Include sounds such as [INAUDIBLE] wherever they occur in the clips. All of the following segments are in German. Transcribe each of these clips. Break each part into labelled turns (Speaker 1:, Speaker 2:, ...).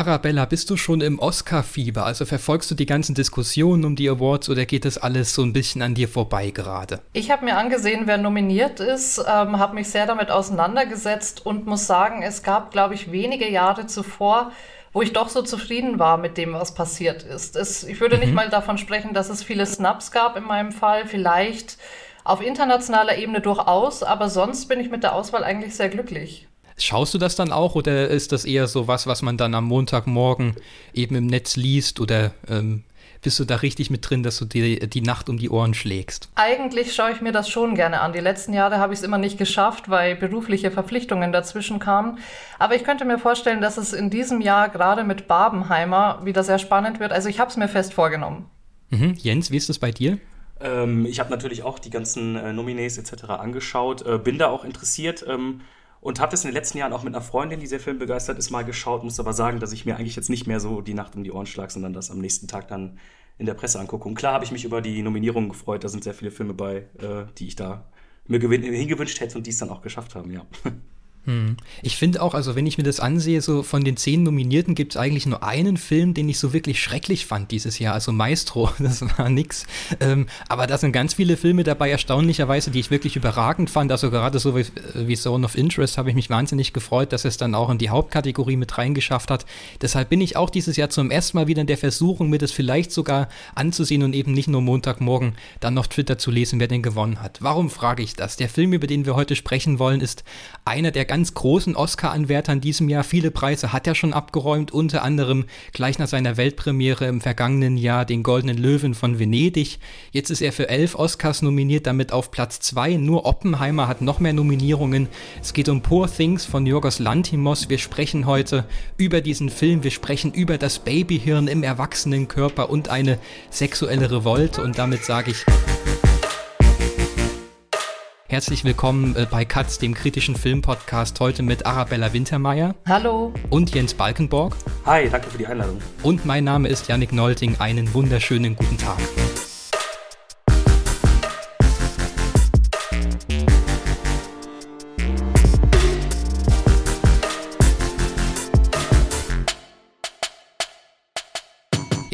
Speaker 1: Arabella, bist du schon im Oscar-Fieber? Also verfolgst du die ganzen Diskussionen um die Awards oder geht das alles so ein bisschen an dir vorbei gerade?
Speaker 2: Ich habe mir angesehen, wer nominiert ist, ähm, habe mich sehr damit auseinandergesetzt und muss sagen, es gab, glaube ich, wenige Jahre zuvor, wo ich doch so zufrieden war mit dem, was passiert ist. Es, ich würde mhm. nicht mal davon sprechen, dass es viele Snaps gab in meinem Fall. Vielleicht auf internationaler Ebene durchaus, aber sonst bin ich mit der Auswahl eigentlich sehr glücklich.
Speaker 1: Schaust du das dann auch oder ist das eher so was, was man dann am Montagmorgen eben im Netz liest oder ähm, bist du da richtig mit drin, dass du dir die Nacht um die Ohren schlägst?
Speaker 2: Eigentlich schaue ich mir das schon gerne an. Die letzten Jahre habe ich es immer nicht geschafft, weil berufliche Verpflichtungen dazwischen kamen. Aber ich könnte mir vorstellen, dass es in diesem Jahr gerade mit Barbenheimer wieder sehr spannend wird. Also ich habe es mir fest vorgenommen.
Speaker 1: Mhm. Jens, wie ist das bei dir?
Speaker 3: Ähm, ich habe natürlich auch die ganzen äh, Nominees etc. angeschaut, äh, bin da auch interessiert. Ähm, und habe das in den letzten Jahren auch mit einer Freundin, die sehr filmbegeistert ist, mal geschaut. Muss aber sagen, dass ich mir eigentlich jetzt nicht mehr so die Nacht um die Ohren schlage, sondern das am nächsten Tag dann in der Presse angucke. Und klar habe ich mich über die Nominierungen gefreut. Da sind sehr viele Filme bei, äh, die ich da mir hingewünscht hätte und die es dann auch geschafft haben, ja. [LAUGHS]
Speaker 1: Hm. Ich finde auch, also wenn ich mir das ansehe, so von den zehn Nominierten gibt es eigentlich nur einen Film, den ich so wirklich schrecklich fand dieses Jahr, also Maestro, [LAUGHS] das war nix. Ähm, aber da sind ganz viele Filme dabei, erstaunlicherweise, die ich wirklich überragend fand. Also gerade so wie, wie Zone of Interest habe ich mich wahnsinnig gefreut, dass es dann auch in die Hauptkategorie mit reingeschafft hat. Deshalb bin ich auch dieses Jahr zum ersten Mal wieder in der Versuchung, mir das vielleicht sogar anzusehen und eben nicht nur Montagmorgen dann noch Twitter zu lesen, wer den gewonnen hat. Warum frage ich das? Der Film, über den wir heute sprechen wollen, ist einer der ganz großen Oscar-Anwärter diesem Jahr. Viele Preise hat er schon abgeräumt, unter anderem gleich nach seiner Weltpremiere im vergangenen Jahr den Goldenen Löwen von Venedig. Jetzt ist er für elf Oscars nominiert, damit auf Platz zwei. Nur Oppenheimer hat noch mehr Nominierungen. Es geht um Poor Things von Yorgos Lantimos. Wir sprechen heute über diesen Film. Wir sprechen über das Babyhirn im Erwachsenenkörper und eine sexuelle Revolte. Und damit sage ich. Herzlich willkommen äh, bei Katz, dem kritischen Filmpodcast, heute mit Arabella Wintermeyer.
Speaker 2: Hallo.
Speaker 1: Und Jens Balkenborg.
Speaker 3: Hi, danke für die Einladung.
Speaker 1: Und mein Name ist Yannick Nolting. Einen wunderschönen guten Tag.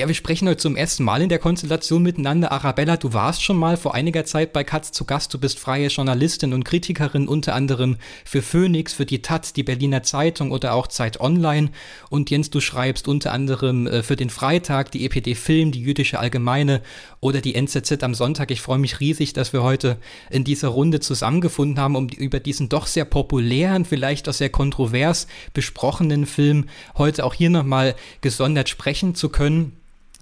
Speaker 1: Wir sprechen heute zum ersten Mal in der Konstellation miteinander. Arabella, du warst schon mal vor einiger Zeit bei Katz zu Gast. Du bist freie Journalistin und Kritikerin, unter anderem für Phoenix, für die Taz, die Berliner Zeitung oder auch Zeit Online. Und Jens, du schreibst unter anderem äh, für den Freitag, die EPD Film, die Jüdische Allgemeine oder die NZZ am Sonntag. Ich freue mich riesig, dass wir heute in dieser Runde zusammengefunden haben, um über diesen doch sehr populären, vielleicht auch sehr kontrovers besprochenen Film heute auch hier nochmal gesondert sprechen zu können.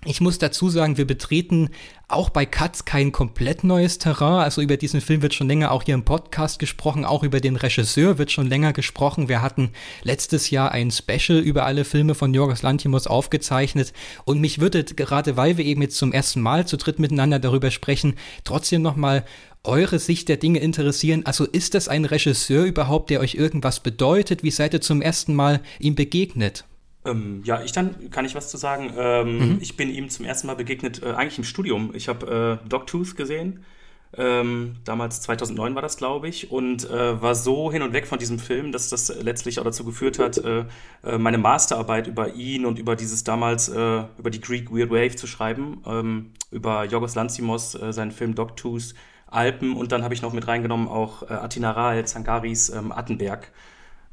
Speaker 1: Ich muss dazu sagen, wir betreten auch bei Katz kein komplett neues Terrain. Also über diesen Film wird schon länger auch hier im Podcast gesprochen, auch über den Regisseur wird schon länger gesprochen. Wir hatten letztes Jahr ein Special über alle Filme von Jorgos Lantimos aufgezeichnet und mich würde gerade, weil wir eben jetzt zum ersten Mal zu dritt miteinander darüber sprechen, trotzdem nochmal eure Sicht der Dinge interessieren. Also ist das ein Regisseur überhaupt, der euch irgendwas bedeutet? Wie seid ihr zum ersten Mal ihm begegnet?
Speaker 3: Ähm, ja, ich dann kann ich was zu sagen. Ähm, mhm. Ich bin ihm zum ersten Mal begegnet, äh, eigentlich im Studium. Ich habe äh, Dogtooth gesehen. Ähm, damals 2009 war das, glaube ich, und äh, war so hin und weg von diesem Film, dass das letztlich auch dazu geführt hat, äh, äh meine Masterarbeit über ihn und über dieses damals, äh, über die Greek Weird Wave zu schreiben, ähm, über Yorgos Lanthimos, äh, seinen Film Dogtooth, Alpen und dann habe ich noch mit reingenommen auch äh, Atina Rahl, Zangaris ähm, Attenberg.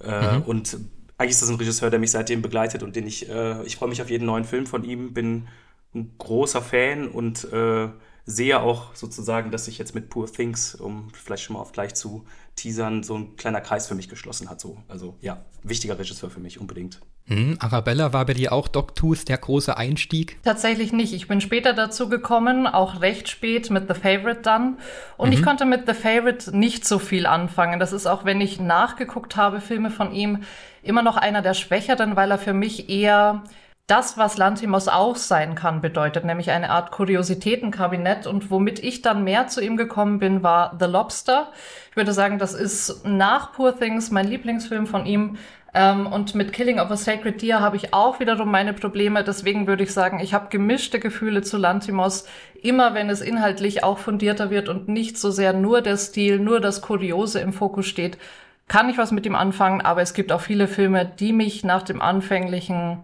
Speaker 3: Mhm. Und eigentlich ist das ein Regisseur, der mich seitdem begleitet und den ich, äh, ich freue mich auf jeden neuen Film von ihm, bin ein großer Fan und äh, sehe auch sozusagen, dass sich jetzt mit Poor Things, um vielleicht schon mal auf gleich zu teasern, so ein kleiner Kreis für mich geschlossen hat. So. Also ja, wichtiger Regisseur für mich unbedingt.
Speaker 1: Hm, Arabella, war bei dir auch Dogtooth der große Einstieg?
Speaker 2: Tatsächlich nicht. Ich bin später dazu gekommen, auch recht spät mit The Favorite dann. Und mhm. ich konnte mit The Favorite nicht so viel anfangen. Das ist auch, wenn ich nachgeguckt habe, Filme von ihm, immer noch einer der Schwächeren, weil er für mich eher das, was Lantimos auch sein kann, bedeutet, nämlich eine Art Kuriositätenkabinett. Und womit ich dann mehr zu ihm gekommen bin, war The Lobster. Ich würde sagen, das ist nach Poor Things mein Lieblingsfilm von ihm. Ähm, und mit Killing of a Sacred Deer habe ich auch wiederum meine Probleme. Deswegen würde ich sagen, ich habe gemischte Gefühle zu Lantimos. Immer wenn es inhaltlich auch fundierter wird und nicht so sehr nur der Stil, nur das Kuriose im Fokus steht, kann ich was mit ihm anfangen. Aber es gibt auch viele Filme, die mich nach dem anfänglichen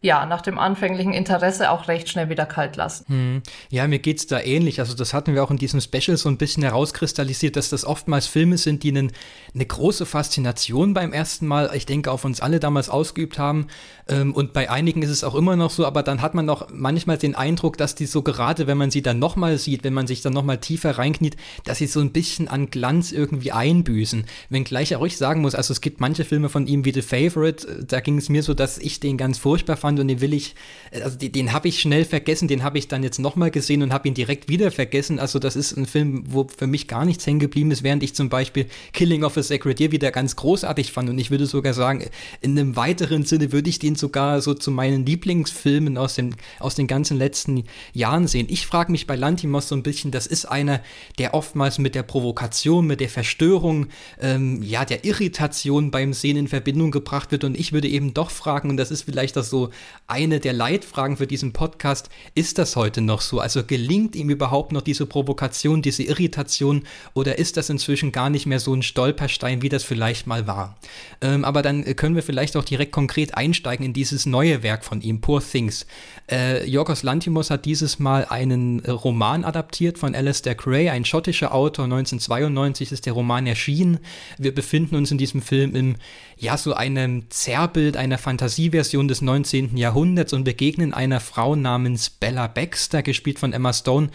Speaker 2: ja, nach dem anfänglichen Interesse auch recht schnell wieder kalt lassen.
Speaker 1: Hm. Ja, mir geht's da ähnlich. Also das hatten wir auch in diesem Special so ein bisschen herauskristallisiert, dass das oftmals Filme sind, die einen, eine große Faszination beim ersten Mal, ich denke, auf uns alle damals ausgeübt haben. Ähm, und bei einigen ist es auch immer noch so, aber dann hat man auch manchmal den Eindruck, dass die so gerade, wenn man sie dann nochmal sieht, wenn man sich dann nochmal tiefer reinkniet, dass sie so ein bisschen an Glanz irgendwie einbüßen. Wenngleich auch ich sagen muss, also es gibt manche Filme von ihm wie The Favorite, da ging es mir so, dass ich den ganz furchtbar fand fand und den will ich, also den, den habe ich schnell vergessen, den habe ich dann jetzt nochmal gesehen und habe ihn direkt wieder vergessen. Also das ist ein Film, wo für mich gar nichts hängen geblieben ist, während ich zum Beispiel Killing of a Sacred Deer wieder ganz großartig fand und ich würde sogar sagen, in einem weiteren Sinne würde ich den sogar so zu meinen Lieblingsfilmen aus, dem, aus den ganzen letzten Jahren sehen. Ich frage mich bei Lantimos so ein bisschen, das ist einer, der oftmals mit der Provokation, mit der Verstörung, ähm, ja, der Irritation beim Sehen in Verbindung gebracht wird und ich würde eben doch fragen, und das ist vielleicht das so eine der Leitfragen für diesen Podcast, ist das heute noch so? Also gelingt ihm überhaupt noch diese Provokation, diese Irritation oder ist das inzwischen gar nicht mehr so ein Stolperstein, wie das vielleicht mal war? Ähm, aber dann können wir vielleicht auch direkt konkret einsteigen in dieses neue Werk von ihm, Poor Things. Äh, Yorgos Lantimos hat dieses Mal einen Roman adaptiert von Alistair Gray, ein schottischer Autor. 1992 ist der Roman erschienen. Wir befinden uns in diesem Film im, ja, so einem Zerrbild einer Fantasieversion des 19. Jahrhunderts und begegnen einer Frau namens Bella Baxter, gespielt von Emma Stone,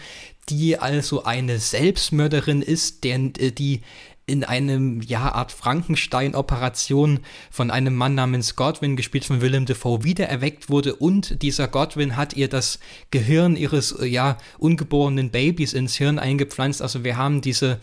Speaker 1: die also eine Selbstmörderin ist, der, äh, die in einem, ja, Art Frankenstein-Operation von einem Mann namens Godwin, gespielt von Willem Dafoe, wiedererweckt wurde und dieser Godwin hat ihr das Gehirn ihres, äh, ja, ungeborenen Babys ins Hirn eingepflanzt. Also wir haben diese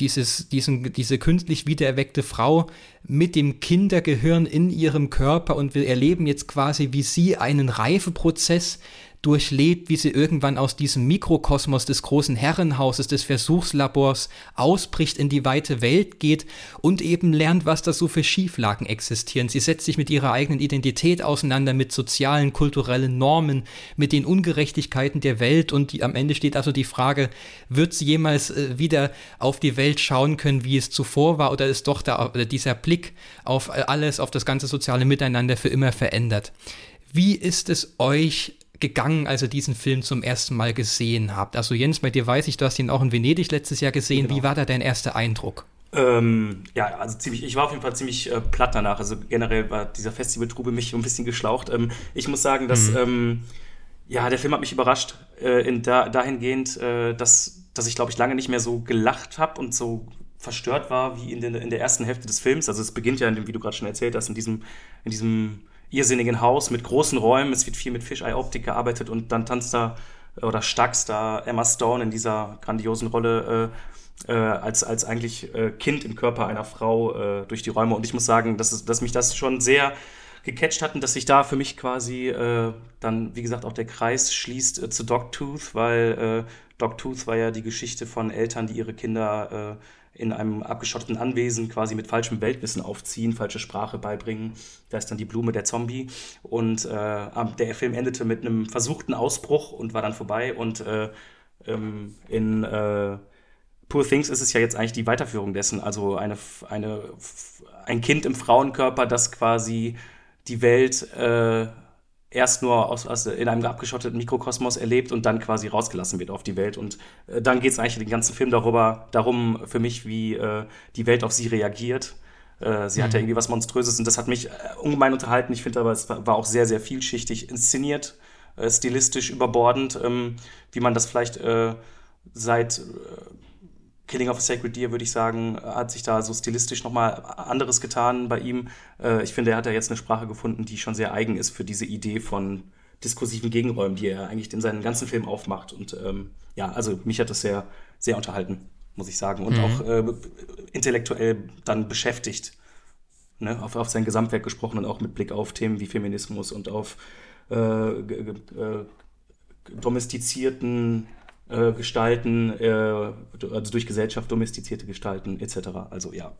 Speaker 1: dieses, diesen, diese künstlich wiedererweckte Frau mit dem Kindergehirn in ihrem Körper und wir erleben jetzt quasi, wie sie einen Reifeprozess durchlebt, wie sie irgendwann aus diesem Mikrokosmos des großen Herrenhauses, des Versuchslabors ausbricht, in die weite Welt geht und eben lernt, was da so für Schieflagen existieren. Sie setzt sich mit ihrer eigenen Identität auseinander, mit sozialen, kulturellen Normen, mit den Ungerechtigkeiten der Welt und die, am Ende steht also die Frage, wird sie jemals äh, wieder auf die Welt schauen können, wie es zuvor war, oder ist doch da, äh, dieser Blick auf äh, alles, auf das ganze soziale Miteinander für immer verändert? Wie ist es euch gegangen, als ihr diesen Film zum ersten Mal gesehen habt? Also Jens, bei dir weiß ich, du hast ihn auch in Venedig letztes Jahr gesehen. Genau. Wie war da dein erster Eindruck?
Speaker 3: Ähm, ja, also ziemlich, ich war auf jeden Fall ziemlich äh, platt danach. Also generell war dieser Festivaltrube mich ein bisschen geschlaucht. Ähm, ich muss sagen, dass mhm. ähm, ja, der Film hat mich überrascht, äh, in da, dahingehend, äh, dass, dass ich, glaube ich, lange nicht mehr so gelacht habe und so verstört war wie in, den, in der ersten Hälfte des Films. Also es beginnt ja, in dem, wie du gerade schon erzählt hast, in diesem, in diesem irrsinnigen Haus mit großen Räumen. Es wird viel mit Fisheye-Optik gearbeitet und dann tanzt da oder stackst da Emma Stone in dieser grandiosen Rolle äh, äh, als, als eigentlich äh, Kind im Körper einer Frau äh, durch die Räume. Und ich muss sagen, dass, dass mich das schon sehr gecatcht hat und dass sich da für mich quasi äh, dann, wie gesagt, auch der Kreis schließt äh, zu Dogtooth, weil Dogtooth war ja die Geschichte von Eltern, die ihre Kinder in einem abgeschotteten Anwesen quasi mit falschem Weltwissen aufziehen, falsche Sprache beibringen. Da ist dann die Blume der Zombie. Und äh, der Film endete mit einem versuchten Ausbruch und war dann vorbei. Und äh, ähm, in äh, Poor Things ist es ja jetzt eigentlich die Weiterführung dessen. Also eine, eine, ein Kind im Frauenkörper, das quasi die Welt äh, erst nur aus, aus, in einem abgeschotteten Mikrokosmos erlebt und dann quasi rausgelassen wird auf die Welt. Und äh, dann geht es eigentlich den ganzen Film darüber, darum für mich, wie äh, die Welt auf sie reagiert. Äh, sie mhm. hat ja irgendwie was Monströses und das hat mich äh, ungemein unterhalten. Ich finde aber, es war auch sehr, sehr vielschichtig inszeniert, äh, stilistisch überbordend, ähm, wie man das vielleicht äh, seit Killing of a Sacred Deer, würde ich sagen, hat sich da so stilistisch nochmal anderes getan bei ihm. Äh, ich finde, er hat da jetzt eine Sprache gefunden, die schon sehr eigen ist für diese Idee von diskursiven Gegenräumen, die er eigentlich in seinen ganzen Film aufmacht. Und ähm, ja, also mich hat das sehr, sehr unterhalten, muss ich sagen. Und mhm. auch äh, intellektuell dann beschäftigt. Ne? Auf, auf sein Gesamtwerk gesprochen und auch mit Blick auf Themen wie Feminismus und auf äh, äh, domestizierten äh, gestalten, äh, also durch Gesellschaft domestizierte Gestalten etc. Also ja,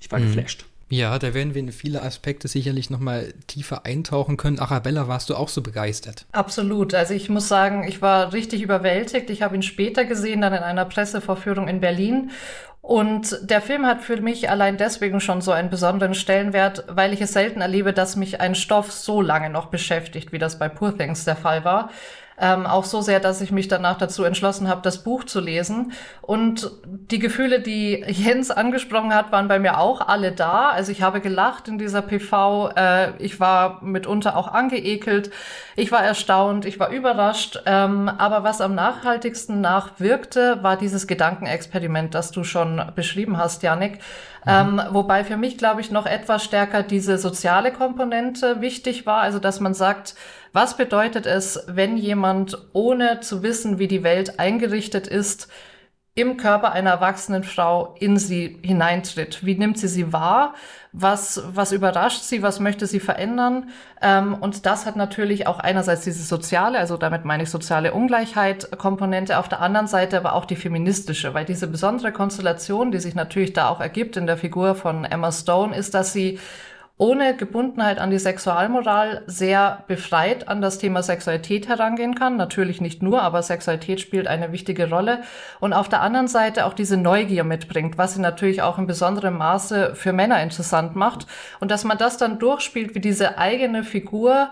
Speaker 3: ich war mhm. geflasht.
Speaker 1: Ja, da werden wir in viele Aspekte sicherlich nochmal tiefer eintauchen können. Arabella, warst du auch so begeistert?
Speaker 2: Absolut. Also ich muss sagen, ich war richtig überwältigt. Ich habe ihn später gesehen, dann in einer Pressevorführung in Berlin. Und der Film hat für mich allein deswegen schon so einen besonderen Stellenwert, weil ich es selten erlebe, dass mich ein Stoff so lange noch beschäftigt, wie das bei Poor Things der Fall war. Ähm, auch so sehr, dass ich mich danach dazu entschlossen habe, das Buch zu lesen. Und die Gefühle, die Jens angesprochen hat, waren bei mir auch alle da. Also ich habe gelacht in dieser PV. Äh, ich war mitunter auch angeekelt. Ich war erstaunt. Ich war überrascht. Ähm, aber was am nachhaltigsten nachwirkte, war dieses Gedankenexperiment, das du schon beschrieben hast, Janik. Mhm. Ähm, wobei für mich, glaube ich, noch etwas stärker diese soziale Komponente wichtig war. Also dass man sagt, was bedeutet es, wenn jemand, ohne zu wissen, wie die Welt eingerichtet ist, im Körper einer erwachsenen Frau in sie hineintritt? Wie nimmt sie sie wahr? Was, was überrascht sie? Was möchte sie verändern? Ähm, und das hat natürlich auch einerseits diese soziale, also damit meine ich soziale Ungleichheit Komponente, auf der anderen Seite aber auch die feministische, weil diese besondere Konstellation, die sich natürlich da auch ergibt in der Figur von Emma Stone, ist, dass sie ohne Gebundenheit an die Sexualmoral sehr befreit an das Thema Sexualität herangehen kann. Natürlich nicht nur, aber Sexualität spielt eine wichtige Rolle. Und auf der anderen Seite auch diese Neugier mitbringt, was sie natürlich auch in besonderem Maße für Männer interessant macht. Und dass man das dann durchspielt, wie diese eigene Figur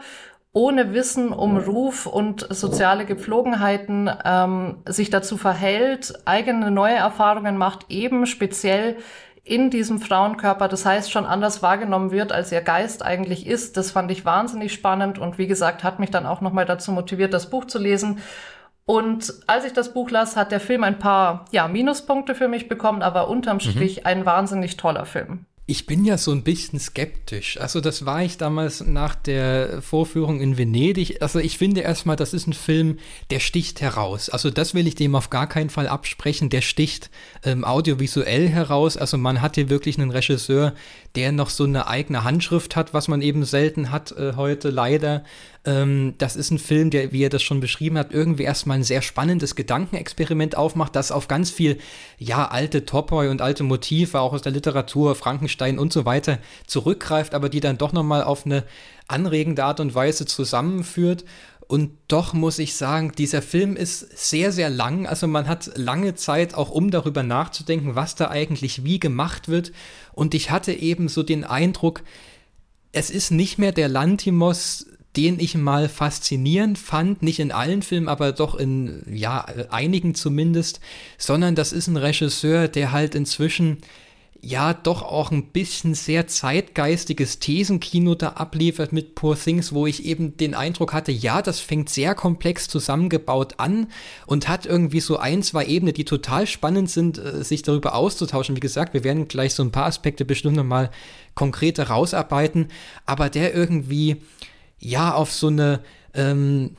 Speaker 2: ohne Wissen um Ruf und soziale Gepflogenheiten ähm, sich dazu verhält, eigene neue Erfahrungen macht, eben speziell in diesem Frauenkörper, das heißt schon anders wahrgenommen wird, als ihr Geist eigentlich ist. Das fand ich wahnsinnig spannend und wie gesagt, hat mich dann auch nochmal dazu motiviert, das Buch zu lesen. Und als ich das Buch las, hat der Film ein paar ja, Minuspunkte für mich bekommen, aber unterm mhm. Strich mhm. ein wahnsinnig toller Film.
Speaker 1: Ich bin ja so ein bisschen skeptisch. Also das war ich damals nach der Vorführung in Venedig. Also ich finde erstmal, das ist ein Film, der sticht heraus. Also das will ich dem auf gar keinen Fall absprechen. Der sticht ähm, audiovisuell heraus. Also man hat hier wirklich einen Regisseur, der noch so eine eigene Handschrift hat, was man eben selten hat äh, heute leider. Ähm, das ist ein Film, der, wie er das schon beschrieben hat, irgendwie erstmal ein sehr spannendes Gedankenexperiment aufmacht, das auf ganz viel, ja, alte Topoi und alte Motive, auch aus der Literatur, Frankenstein und so weiter zurückgreift, aber die dann doch nochmal auf eine anregende Art und Weise zusammenführt. Und doch muss ich sagen, dieser Film ist sehr, sehr lang. Also man hat lange Zeit auch, um darüber nachzudenken, was da eigentlich wie gemacht wird. Und ich hatte eben so den Eindruck, es ist nicht mehr der Lantimos den ich mal faszinierend fand, nicht in allen Filmen, aber doch in, ja, einigen zumindest, sondern das ist ein Regisseur, der halt inzwischen ja doch auch ein bisschen sehr zeitgeistiges Thesenkino da abliefert mit Poor Things, wo ich eben den Eindruck hatte, ja, das fängt sehr komplex zusammengebaut an und hat irgendwie so ein, zwei Ebenen, die total spannend sind, äh, sich darüber auszutauschen. Wie gesagt, wir werden gleich so ein paar Aspekte bestimmt nochmal konkreter rausarbeiten, aber der irgendwie ja auf so eine ähm,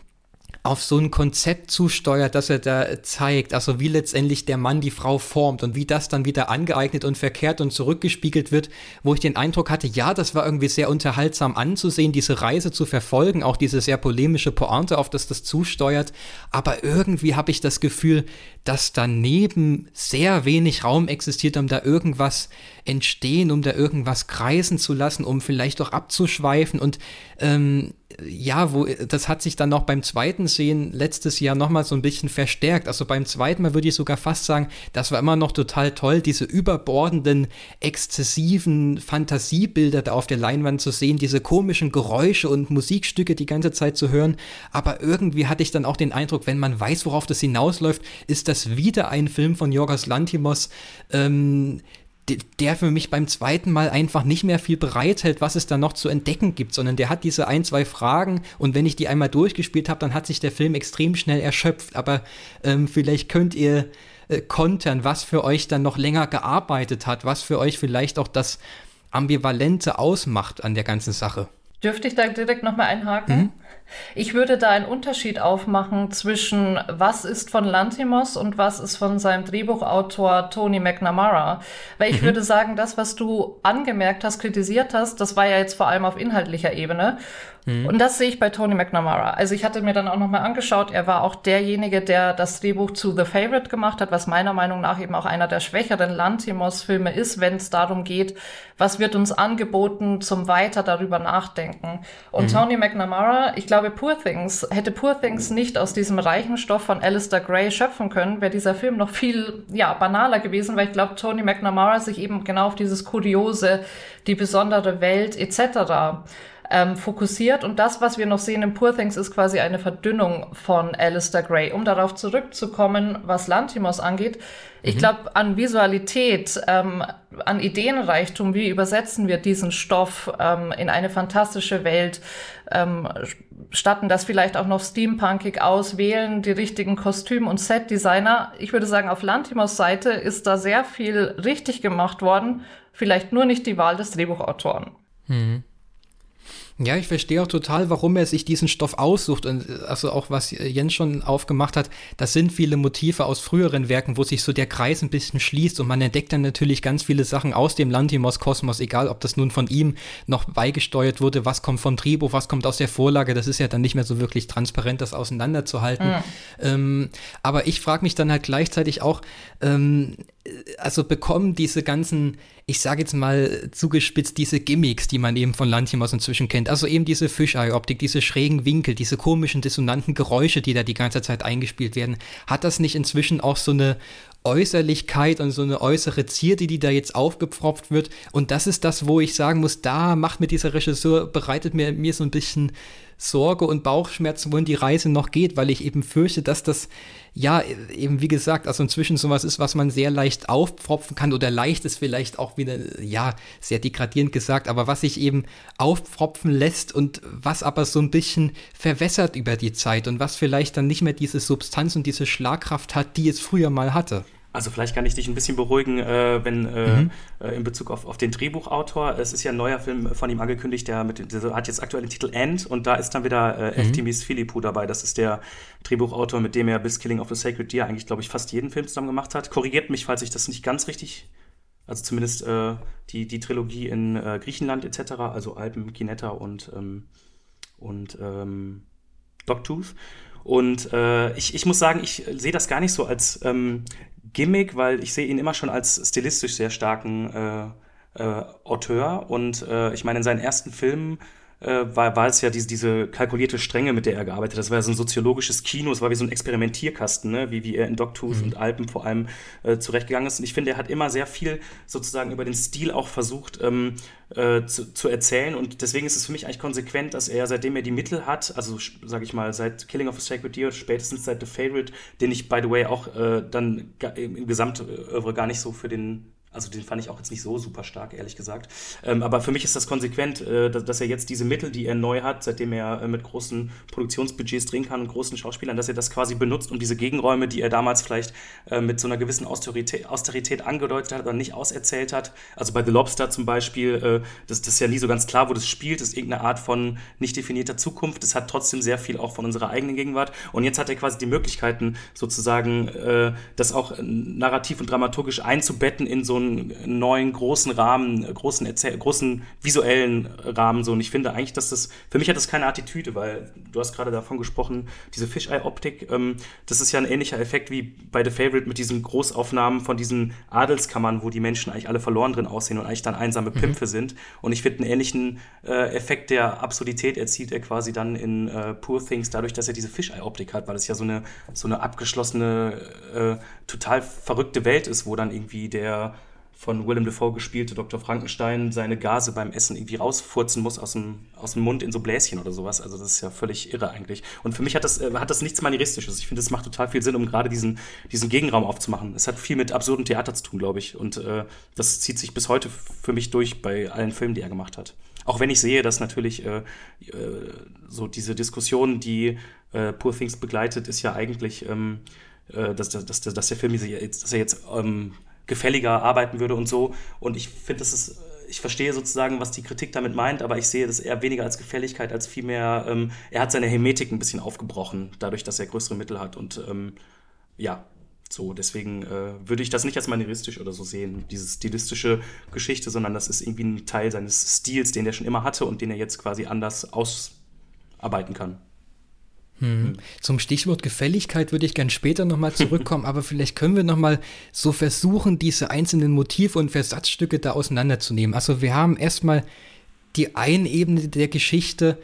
Speaker 1: auf so ein Konzept zusteuert, das er da zeigt, also wie letztendlich der Mann die Frau formt und wie das dann wieder angeeignet und verkehrt und zurückgespiegelt wird, wo ich den Eindruck hatte, ja, das war irgendwie sehr unterhaltsam anzusehen, diese Reise zu verfolgen, auch diese sehr polemische Pointe, auf das das zusteuert, aber irgendwie habe ich das Gefühl, dass daneben sehr wenig Raum existiert, um da irgendwas entstehen, um da irgendwas kreisen zu lassen, um vielleicht auch abzuschweifen und ähm, ja, wo das hat sich dann noch beim zweiten Sehen letztes Jahr nochmal so ein bisschen verstärkt. Also beim zweiten Mal würde ich sogar fast sagen, das war immer noch total toll, diese überbordenden, exzessiven Fantasiebilder da auf der Leinwand zu sehen, diese komischen Geräusche und Musikstücke die ganze Zeit zu hören. Aber irgendwie hatte ich dann auch den Eindruck, wenn man weiß, worauf das hinausläuft, ist das wieder ein Film von Jorgos Lantimos, ähm, der für mich beim zweiten Mal einfach nicht mehr viel bereithält, was es da noch zu entdecken gibt, sondern der hat diese ein, zwei Fragen und wenn ich die einmal durchgespielt habe, dann hat sich der Film extrem schnell erschöpft. Aber ähm, vielleicht könnt ihr äh, kontern, was für euch dann noch länger gearbeitet hat, was für euch vielleicht auch das Ambivalente ausmacht an der ganzen Sache.
Speaker 2: Dürfte ich da direkt nochmal einhaken? Mhm. Ich würde da einen Unterschied aufmachen zwischen was ist von Lantimos und was ist von seinem Drehbuchautor Tony McNamara. Weil ich mhm. würde sagen, das, was du angemerkt hast, kritisiert hast, das war ja jetzt vor allem auf inhaltlicher Ebene. Mhm. Und das sehe ich bei Tony McNamara. Also ich hatte mir dann auch nochmal angeschaut, er war auch derjenige, der das Drehbuch zu The Favorite gemacht hat, was meiner Meinung nach eben auch einer der schwächeren Lantimos-Filme ist, wenn es darum geht, was wird uns angeboten zum weiter darüber nachdenken. Und mhm. Tony McNamara, ich glaube, Poor Things, hätte Poor Things nicht aus diesem reichen Stoff von Alistair Gray schöpfen können, wäre dieser Film noch viel, ja, banaler gewesen, weil ich glaube, Tony McNamara sich eben genau auf dieses Kuriose, die besondere Welt etc ähm, fokussiert. Und das, was wir noch sehen in Poor Things, ist quasi eine Verdünnung von Alistair Gray. Um darauf zurückzukommen, was Lantimos angeht, ich mhm. glaube, an Visualität, ähm, an Ideenreichtum, wie übersetzen wir diesen Stoff ähm, in eine fantastische Welt, ähm, statten das vielleicht auch noch steampunkig aus, wählen die richtigen Kostüm- und Setdesigner. Ich würde sagen, auf Lantimos Seite ist da sehr viel richtig gemacht worden, vielleicht nur nicht die Wahl des Drehbuchautoren. Mhm.
Speaker 1: Ja, ich verstehe auch total, warum er sich diesen Stoff aussucht. Und also auch was Jens schon aufgemacht hat, das sind viele Motive aus früheren Werken, wo sich so der Kreis ein bisschen schließt und man entdeckt dann natürlich ganz viele Sachen aus dem Lantimos-Kosmos, egal ob das nun von ihm noch beigesteuert wurde, was kommt von Tribo, was kommt aus der Vorlage, das ist ja dann nicht mehr so wirklich transparent, das auseinanderzuhalten. Mhm. Ähm, aber ich frage mich dann halt gleichzeitig auch, ähm, also bekommen diese ganzen, ich sage jetzt mal zugespitzt, diese Gimmicks, die man eben von Lantimos inzwischen kennt, also eben diese Fischei-Optik, diese schrägen Winkel, diese komischen, dissonanten Geräusche, die da die ganze Zeit eingespielt werden, hat das nicht inzwischen auch so eine Äußerlichkeit und so eine äußere Zierde, die da jetzt aufgepfropft wird. Und das ist das, wo ich sagen muss, da macht mir dieser Regisseur, bereitet mir, mir so ein bisschen Sorge und Bauchschmerzen, wohin die Reise noch geht, weil ich eben fürchte, dass das, ja, eben wie gesagt, also inzwischen sowas ist, was man sehr leicht aufpfropfen kann oder leicht ist vielleicht auch wieder, ja, sehr degradierend gesagt, aber was sich eben aufpfropfen lässt und was aber so ein bisschen verwässert über die Zeit und was vielleicht dann nicht mehr diese Substanz und diese Schlagkraft hat, die es früher mal hatte.
Speaker 3: Also vielleicht kann ich dich ein bisschen beruhigen, äh, wenn äh, mhm. äh, in Bezug auf, auf den Drehbuchautor. Es ist ja ein neuer Film von ihm angekündigt, der, mit, der hat jetzt aktuell den Titel End und da ist dann wieder äh, mhm. Eftimis Philippou dabei. Das ist der Drehbuchautor, mit dem er bis Killing of the Sacred Deer eigentlich, glaube ich, fast jeden Film zusammen gemacht hat. Korrigiert mich, falls ich das nicht ganz richtig, also zumindest äh, die, die Trilogie in äh, Griechenland etc., also Alpen, Kinetta und, ähm, und ähm, Dogtooth. Und äh, ich, ich muss sagen, ich sehe das gar nicht so als ähm, Gimmick, weil ich sehe ihn immer schon als stilistisch sehr starken äh, äh, Auteur. Und äh, ich meine, in seinen ersten Filmen äh, war, war es ja diese, diese kalkulierte Strenge, mit der er gearbeitet hat. Das war ja so ein soziologisches Kino, es war wie so ein Experimentierkasten, ne? wie, wie er in Dogtooth mhm. und Alpen vor allem äh, zurechtgegangen ist. Und ich finde, er hat immer sehr viel sozusagen über den Stil auch versucht ähm, äh, zu, zu erzählen. Und deswegen ist es für mich eigentlich konsequent, dass er, seitdem er die Mittel hat, also sage ich mal, seit Killing of a Sacred Deer, spätestens seit The Favorite, den ich, by the way, auch äh, dann im Gesamtövre gar nicht so für den also den fand ich auch jetzt nicht so super stark, ehrlich gesagt. Ähm, aber für mich ist das konsequent, äh, dass, dass, er jetzt diese Mittel, die er neu hat, seitdem er äh, mit großen Produktionsbudgets drehen kann und großen Schauspielern, dass er das quasi benutzt, um diese Gegenräume, die er damals vielleicht äh, mit so einer gewissen Austerität, Austerität angedeutet hat, aber nicht auserzählt hat. Also bei The Lobster zum Beispiel, äh, das, das ist ja nie so ganz klar, wo das spielt, das ist irgendeine Art von nicht definierter Zukunft. Das hat trotzdem sehr viel auch von unserer eigenen Gegenwart. Und jetzt hat er quasi die Möglichkeiten, sozusagen äh, das auch narrativ und dramaturgisch einzubetten in so ein einen neuen großen Rahmen, großen, Erzähl großen visuellen Rahmen so. Und ich finde eigentlich, dass das, für mich hat das keine Attitüde, weil du hast gerade davon gesprochen, diese Fisheye-Optik, ähm, das ist ja ein ähnlicher Effekt wie bei The Favorite mit diesen Großaufnahmen von diesen Adelskammern, wo die Menschen eigentlich alle verloren drin aussehen und eigentlich dann einsame mhm. Pimpfe sind. Und ich finde einen ähnlichen äh, Effekt der Absurdität erzielt er quasi dann in äh, Poor Things, dadurch, dass er diese Fisheye-Optik hat, weil es ja so eine, so eine abgeschlossene, äh, total verrückte Welt ist, wo dann irgendwie der von Willem Dafoe gespielte Dr. Frankenstein seine Gase beim Essen irgendwie rausfurzen muss aus dem, aus dem Mund in so Bläschen oder sowas. Also das ist ja völlig irre eigentlich. Und für mich hat das, äh, hat das nichts Manieristisches. Ich finde, es macht total viel Sinn, um gerade diesen, diesen Gegenraum aufzumachen. Es hat viel mit absurden Theater zu tun, glaube ich. Und äh, das zieht sich bis heute für mich durch bei allen Filmen, die er gemacht hat. Auch wenn ich sehe, dass natürlich äh, äh so diese Diskussion, die äh, Poor Things begleitet, ist ja eigentlich, ähm, äh, dass, dass, dass, dass der Film, dass er jetzt ähm, gefälliger arbeiten würde und so. Und ich finde, das ist, ich verstehe sozusagen, was die Kritik damit meint, aber ich sehe das eher weniger als Gefälligkeit, als vielmehr, ähm, er hat seine Hermetik ein bisschen aufgebrochen, dadurch, dass er größere Mittel hat. Und ähm, ja, so, deswegen äh, würde ich das nicht als manieristisch oder so sehen, diese stilistische Geschichte, sondern das ist irgendwie ein Teil seines Stils, den er schon immer hatte und den er jetzt quasi anders ausarbeiten kann.
Speaker 1: Hm. Zum Stichwort Gefälligkeit würde ich gern später nochmal zurückkommen, [LAUGHS] aber vielleicht können wir nochmal so versuchen, diese einzelnen Motive und Versatzstücke da auseinanderzunehmen. Also wir haben erstmal die eine Ebene der Geschichte,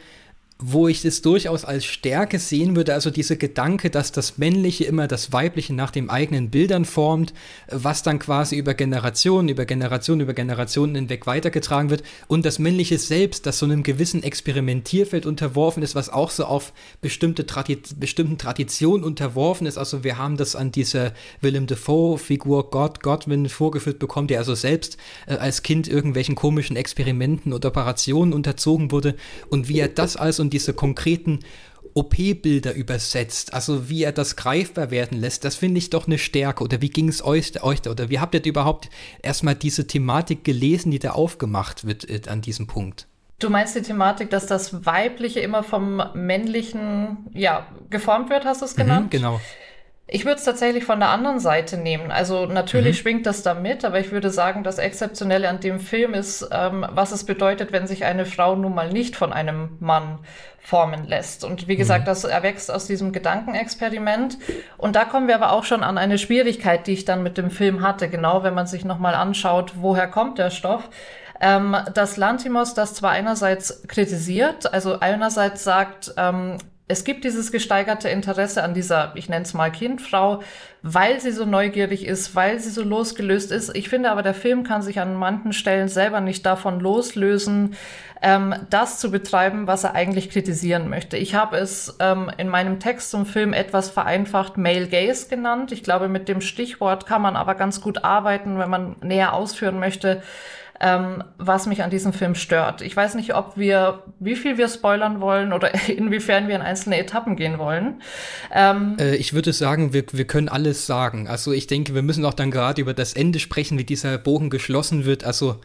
Speaker 1: wo ich es durchaus als Stärke sehen würde, also dieser Gedanke, dass das Männliche immer das Weibliche nach den eigenen Bildern formt, was dann quasi über Generationen, über Generationen, über Generationen hinweg weitergetragen wird und das Männliche selbst, das so einem gewissen Experimentierfeld unterworfen ist, was auch so auf bestimmte Tradi bestimmten Traditionen unterworfen ist. Also wir haben das an dieser Willem Dafoe-Figur God Godwin vorgeführt bekommen, der also selbst äh, als Kind irgendwelchen komischen Experimenten und Operationen unterzogen wurde und wie er das diese konkreten OP-Bilder übersetzt, also wie er das greifbar werden lässt, das finde ich doch eine Stärke. Oder wie ging es euch, euch da? Oder wie habt ihr überhaupt erstmal diese Thematik gelesen, die da aufgemacht wird äh, an diesem Punkt?
Speaker 2: Du meinst die Thematik, dass das Weibliche immer vom Männlichen ja, geformt wird, hast du es mhm, genannt?
Speaker 1: Mhm, genau.
Speaker 2: Ich würde es tatsächlich von der anderen Seite nehmen. Also natürlich mhm. schwingt das da mit, aber ich würde sagen, das Exzeptionelle an dem Film ist, ähm, was es bedeutet, wenn sich eine Frau nun mal nicht von einem Mann formen lässt. Und wie gesagt, mhm. das erwächst aus diesem Gedankenexperiment. Und da kommen wir aber auch schon an eine Schwierigkeit, die ich dann mit dem Film hatte. Genau, wenn man sich nochmal anschaut, woher kommt der Stoff ähm, dass Lantimos das zwar einerseits kritisiert, also einerseits sagt, ähm, es gibt dieses gesteigerte Interesse an dieser, ich nenne es mal Kindfrau, weil sie so neugierig ist, weil sie so losgelöst ist. Ich finde aber, der Film kann sich an manchen Stellen selber nicht davon loslösen, ähm, das zu betreiben, was er eigentlich kritisieren möchte. Ich habe es ähm, in meinem Text zum Film etwas vereinfacht Male Gaze genannt. Ich glaube, mit dem Stichwort kann man aber ganz gut arbeiten, wenn man näher ausführen möchte, ähm, was mich an diesem Film stört. Ich weiß nicht, ob wir, wie viel wir spoilern wollen oder [LAUGHS] inwiefern wir in einzelne Etappen gehen wollen.
Speaker 1: Ähm, äh, ich würde sagen, wir, wir können alles sagen. Also ich denke, wir müssen auch dann gerade über das Ende sprechen, wie dieser Bogen geschlossen wird. Also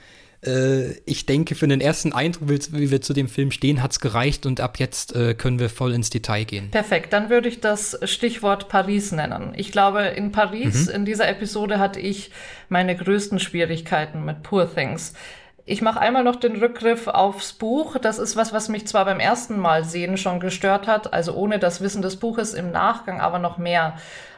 Speaker 1: ich denke, für den ersten Eindruck, wie wir zu dem Film stehen, hat es gereicht und ab jetzt äh, können wir voll ins Detail gehen.
Speaker 2: Perfekt, dann würde ich das Stichwort Paris nennen. Ich glaube, in Paris, mhm. in dieser Episode, hatte ich meine größten Schwierigkeiten mit Poor Things. Ich mache einmal noch den Rückgriff aufs Buch. Das ist was, was mich zwar beim ersten Mal sehen schon gestört hat, also ohne das Wissen des Buches im Nachgang aber noch mehr.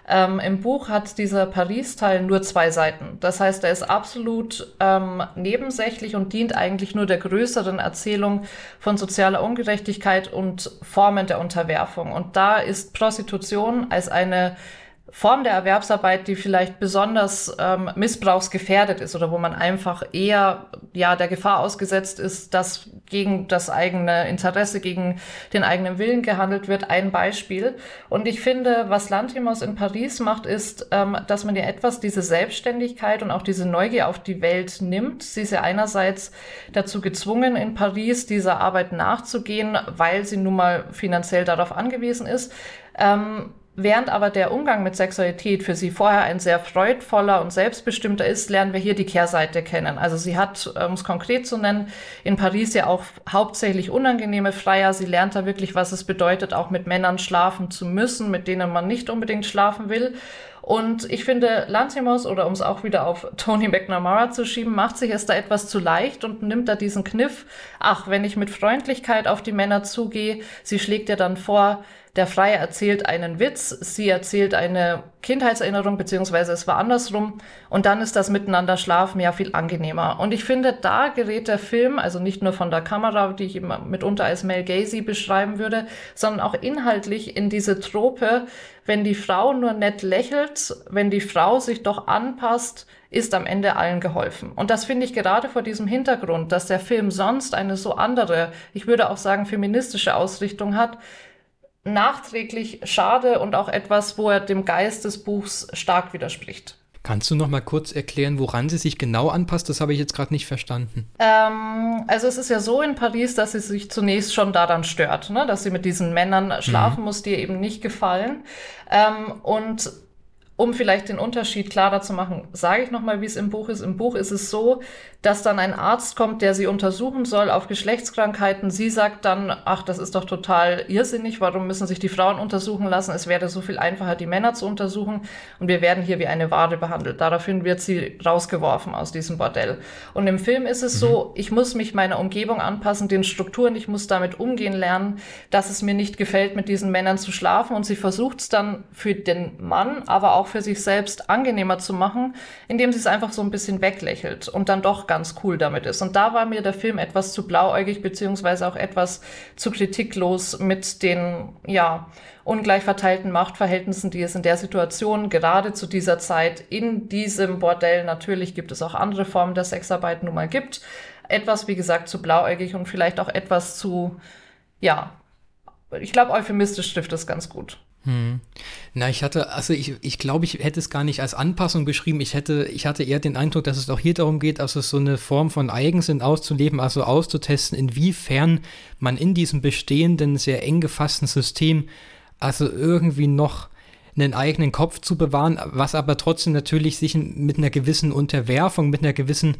Speaker 2: Ähm, Im Buch hat dieser Paris-Teil nur zwei Seiten. Das heißt, er ist absolut ähm, nebensächlich und dient eigentlich nur der größeren Erzählung von sozialer Ungerechtigkeit und Formen der Unterwerfung. Und da ist Prostitution als eine Form der Erwerbsarbeit, die vielleicht besonders ähm, missbrauchsgefährdet ist oder wo man einfach eher ja der Gefahr ausgesetzt ist, dass gegen das eigene Interesse, gegen den eigenen Willen gehandelt wird. Ein Beispiel. Und ich finde, was Lantimos in Paris macht, ist, ähm, dass man ja etwas diese Selbstständigkeit und auch diese Neugier auf die Welt nimmt. Sie ist ja einerseits dazu gezwungen, in Paris dieser Arbeit nachzugehen, weil sie nun mal finanziell darauf angewiesen ist. Ähm, Während aber der Umgang mit Sexualität für sie vorher ein sehr freudvoller und selbstbestimmter ist, lernen wir hier die Kehrseite kennen. Also sie hat, um es konkret zu nennen, in Paris ja auch hauptsächlich unangenehme Freier. Sie lernt da wirklich, was es bedeutet, auch mit Männern schlafen zu müssen, mit denen man nicht unbedingt schlafen will. Und ich finde, Lantimos, oder um es auch wieder auf [LAUGHS] Tony McNamara zu schieben, macht sich es da etwas zu leicht und nimmt da diesen Kniff, ach, wenn ich mit Freundlichkeit auf die Männer zugehe, sie schlägt ja dann vor, der Freie erzählt einen Witz, sie erzählt eine Kindheitserinnerung, beziehungsweise es war andersrum. Und dann ist das Miteinander schlafen ja viel angenehmer. Und ich finde, da gerät der Film, also nicht nur von der Kamera, die ich immer mitunter als Mel Gazy beschreiben würde, sondern auch inhaltlich in diese Trope, wenn die Frau nur nett lächelt, wenn die Frau sich doch anpasst, ist am Ende allen geholfen. Und das finde ich gerade vor diesem Hintergrund, dass der Film sonst eine so andere, ich würde auch sagen feministische Ausrichtung hat, nachträglich schade und auch etwas, wo er dem Geist des Buchs stark widerspricht.
Speaker 1: Kannst du noch mal kurz erklären, woran sie sich genau anpasst? Das habe ich jetzt gerade nicht verstanden.
Speaker 2: Ähm, also es ist ja so in Paris, dass sie sich zunächst schon daran stört, ne? dass sie mit diesen Männern schlafen mhm. muss, die ihr eben nicht gefallen. Ähm, und um vielleicht den Unterschied klarer zu machen, sage ich nochmal, wie es im Buch ist. Im Buch ist es so, dass dann ein Arzt kommt, der sie untersuchen soll auf Geschlechtskrankheiten. Sie sagt dann, ach, das ist doch total irrsinnig, warum müssen sich die Frauen untersuchen lassen? Es wäre so viel einfacher, die Männer zu untersuchen und wir werden hier wie eine Ware behandelt. Daraufhin wird sie rausgeworfen aus diesem Bordell. Und im Film ist es mhm. so, ich muss mich meiner Umgebung anpassen, den Strukturen, ich muss damit umgehen lernen, dass es mir nicht gefällt, mit diesen Männern zu schlafen und sie versucht es dann für den Mann, aber auch auch für sich selbst angenehmer zu machen, indem sie es einfach so ein bisschen weglächelt und dann doch ganz cool damit ist. Und da war mir der Film etwas zu blauäugig, beziehungsweise auch etwas zu kritiklos mit den, ja, ungleich verteilten Machtverhältnissen, die es in der Situation gerade zu dieser Zeit in diesem Bordell, natürlich gibt es auch andere Formen der Sexarbeit nun mal gibt, etwas, wie gesagt, zu blauäugig und vielleicht auch etwas zu, ja, ich glaube, euphemistisch trifft es ganz gut.
Speaker 1: Hm. Na, ich hatte, also ich, ich glaube, ich hätte es gar nicht als Anpassung beschrieben. Ich hätte, ich hatte eher den Eindruck, dass es auch hier darum geht, also so eine Form von Eigensinn auszuleben, also auszutesten, inwiefern man in diesem bestehenden, sehr eng gefassten System also irgendwie noch einen eigenen Kopf zu bewahren, was aber trotzdem natürlich sich mit einer gewissen Unterwerfung, mit einer gewissen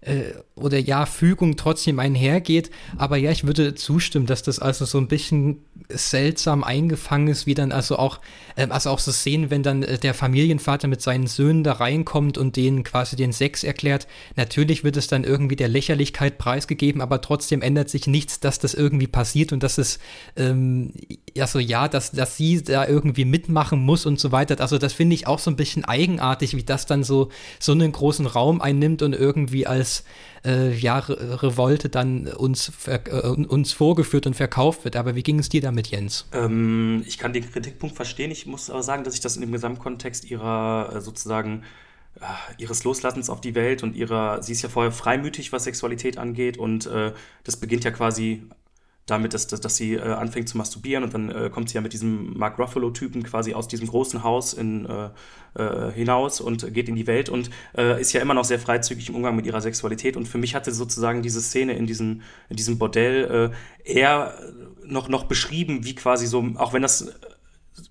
Speaker 1: äh, oder ja, Fügung trotzdem einhergeht. Aber ja, ich würde zustimmen, dass das also so ein bisschen seltsam eingefangen ist, wie dann also auch, äh, also auch so Szenen, wenn dann äh, der Familienvater mit seinen Söhnen da reinkommt und denen quasi den Sex erklärt. Natürlich wird es dann irgendwie der Lächerlichkeit preisgegeben, aber trotzdem ändert sich nichts, dass das irgendwie passiert und dass es, ähm, ja, so ja, dass, dass sie da irgendwie mitmachen muss und so weiter. Also das finde ich auch so ein bisschen eigenartig, wie das dann so, so einen großen Raum einnimmt und irgendwie als äh, ja, Revolte dann uns, äh, uns vorgeführt und verkauft wird. Aber wie ging es dir damit, Jens?
Speaker 3: Ähm, ich kann den Kritikpunkt verstehen. Ich muss aber sagen, dass ich das in dem Gesamtkontext ihrer äh, sozusagen äh, ihres Loslassens auf die Welt und ihrer, sie ist ja vorher freimütig, was Sexualität angeht und äh, das beginnt ja quasi damit, dass, dass, dass sie äh, anfängt zu masturbieren und dann äh, kommt sie ja mit diesem Mark Ruffalo-Typen quasi aus diesem großen Haus in, äh, äh hinaus und geht in die Welt und äh, ist ja immer noch sehr freizügig im Umgang mit ihrer Sexualität. Und für mich hatte sozusagen diese Szene in, diesen, in diesem Bordell äh, eher noch, noch beschrieben, wie quasi so, auch wenn das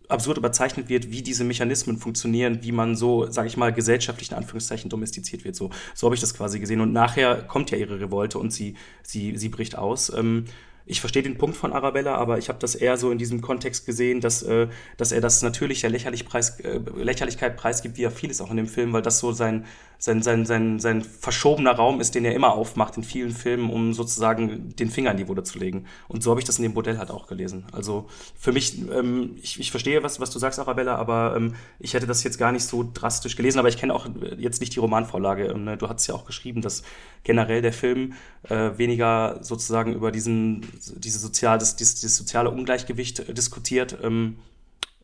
Speaker 3: absurd überzeichnet wird, wie diese Mechanismen funktionieren, wie man so, sage ich mal, gesellschaftlich in Anführungszeichen domestiziert wird. So, so habe ich das quasi gesehen. Und nachher kommt ja ihre Revolte und sie, sie, sie bricht aus. Ähm, ich verstehe den Punkt von Arabella, aber ich habe das eher so in diesem Kontext gesehen, dass, äh, dass er das natürlich der Lächerlich Preis, äh, Lächerlichkeit preisgibt, wie er vieles auch in dem Film, weil das so sein, sein, sein, sein, sein verschobener Raum ist, den er immer aufmacht in vielen Filmen, um sozusagen den Finger in die Wunde zu legen. Und so habe ich das in dem Modell halt auch gelesen. Also für mich, ähm, ich, ich verstehe, was, was du sagst, Arabella, aber ähm, ich hätte das jetzt gar nicht so drastisch gelesen, aber ich kenne auch jetzt nicht die Romanvorlage. Ähm, ne? Du hast ja auch geschrieben, dass generell der Film äh, weniger sozusagen über diesen, diese sozial, das, dieses, dieses soziale Ungleichgewicht äh, diskutiert. Ähm,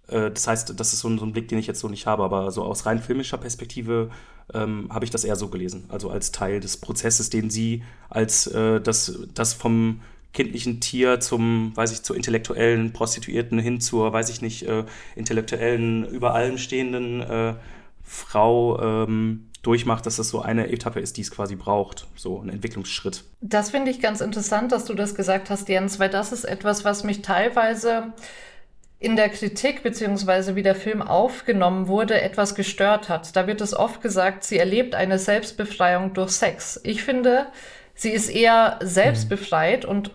Speaker 3: äh, das heißt, das ist so ein, so ein, Blick, den ich jetzt so nicht habe, aber so aus rein filmischer Perspektive ähm, habe ich das eher so gelesen. Also als Teil des Prozesses, den sie als äh, das, das vom kindlichen Tier zum, weiß ich, zur intellektuellen Prostituierten hin zur, weiß ich nicht, äh, intellektuellen, über allem stehenden äh, Frau ähm, durchmacht, dass das so eine Etappe ist, die es quasi braucht, so ein Entwicklungsschritt.
Speaker 2: Das finde ich ganz interessant, dass du das gesagt hast, Jens, weil das ist etwas, was mich teilweise in der Kritik beziehungsweise wie der Film aufgenommen wurde, etwas gestört hat. Da wird es oft gesagt, sie erlebt eine Selbstbefreiung durch Sex. Ich finde, sie ist eher selbstbefreit mhm. und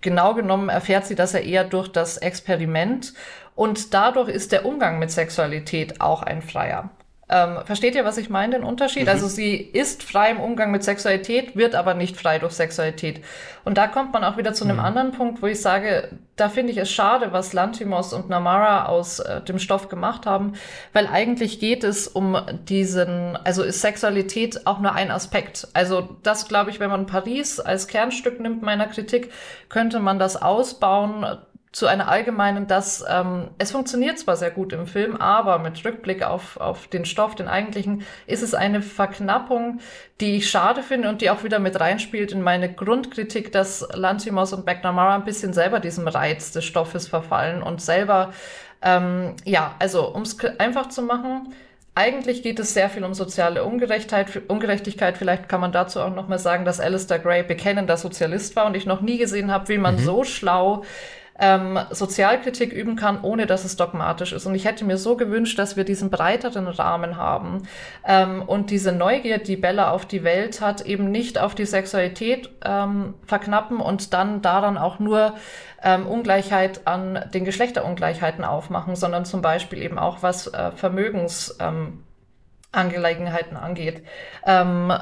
Speaker 2: genau genommen erfährt sie das ja eher durch das Experiment und dadurch ist der Umgang mit Sexualität auch ein freier. Ähm, versteht ihr, was ich meine, den Unterschied? Mhm. Also sie ist frei im Umgang mit Sexualität, wird aber nicht frei durch Sexualität. Und da kommt man auch wieder zu einem mhm. anderen Punkt, wo ich sage, da finde ich es schade, was Lantimos und Namara aus äh, dem Stoff gemacht haben, weil eigentlich geht es um diesen, also ist Sexualität auch nur ein Aspekt. Also das glaube ich, wenn man Paris als Kernstück nimmt meiner Kritik, könnte man das ausbauen zu einer allgemeinen, dass ähm, es funktioniert zwar sehr gut im Film, aber mit Rückblick auf, auf den Stoff, den eigentlichen, ist es eine Verknappung, die ich schade finde und die auch wieder mit reinspielt in meine Grundkritik, dass Lantimos und McNamara ein bisschen selber diesem Reiz des Stoffes verfallen und selber, ähm, ja, also um es einfach zu machen, eigentlich geht es sehr viel um soziale Ungerechtigkeit. Vielleicht kann man dazu auch noch mal sagen, dass Alistair Gray bekennender Sozialist war und ich noch nie gesehen habe, wie man mhm. so schlau ähm, Sozialkritik üben kann, ohne dass es dogmatisch ist. Und ich hätte mir so gewünscht, dass wir diesen breiteren Rahmen haben ähm, und diese Neugier, die Bella auf die Welt hat, eben nicht auf die Sexualität ähm, verknappen und dann daran auch nur ähm, Ungleichheit an den Geschlechterungleichheiten aufmachen, sondern zum Beispiel eben auch was äh, Vermögens ähm, Angelegenheiten angeht. Ähm,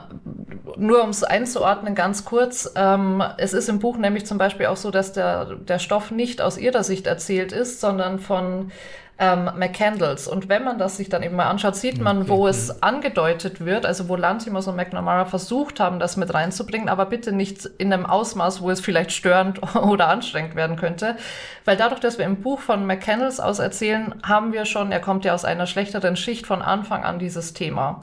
Speaker 2: nur um es einzuordnen, ganz kurz, ähm, es ist im Buch nämlich zum Beispiel auch so, dass der, der Stoff nicht aus ihrer Sicht erzählt ist, sondern von ähm, McCandles. Und wenn man das sich dann eben mal anschaut, sieht man, okay. wo es angedeutet wird, also wo Lantimos und McNamara versucht haben, das mit reinzubringen, aber bitte nicht in einem Ausmaß, wo es vielleicht störend [LAUGHS] oder anstrengend werden könnte. Weil dadurch, dass wir im Buch von McCandles aus erzählen, haben wir schon, er kommt ja aus einer schlechteren Schicht von Anfang an dieses Thema.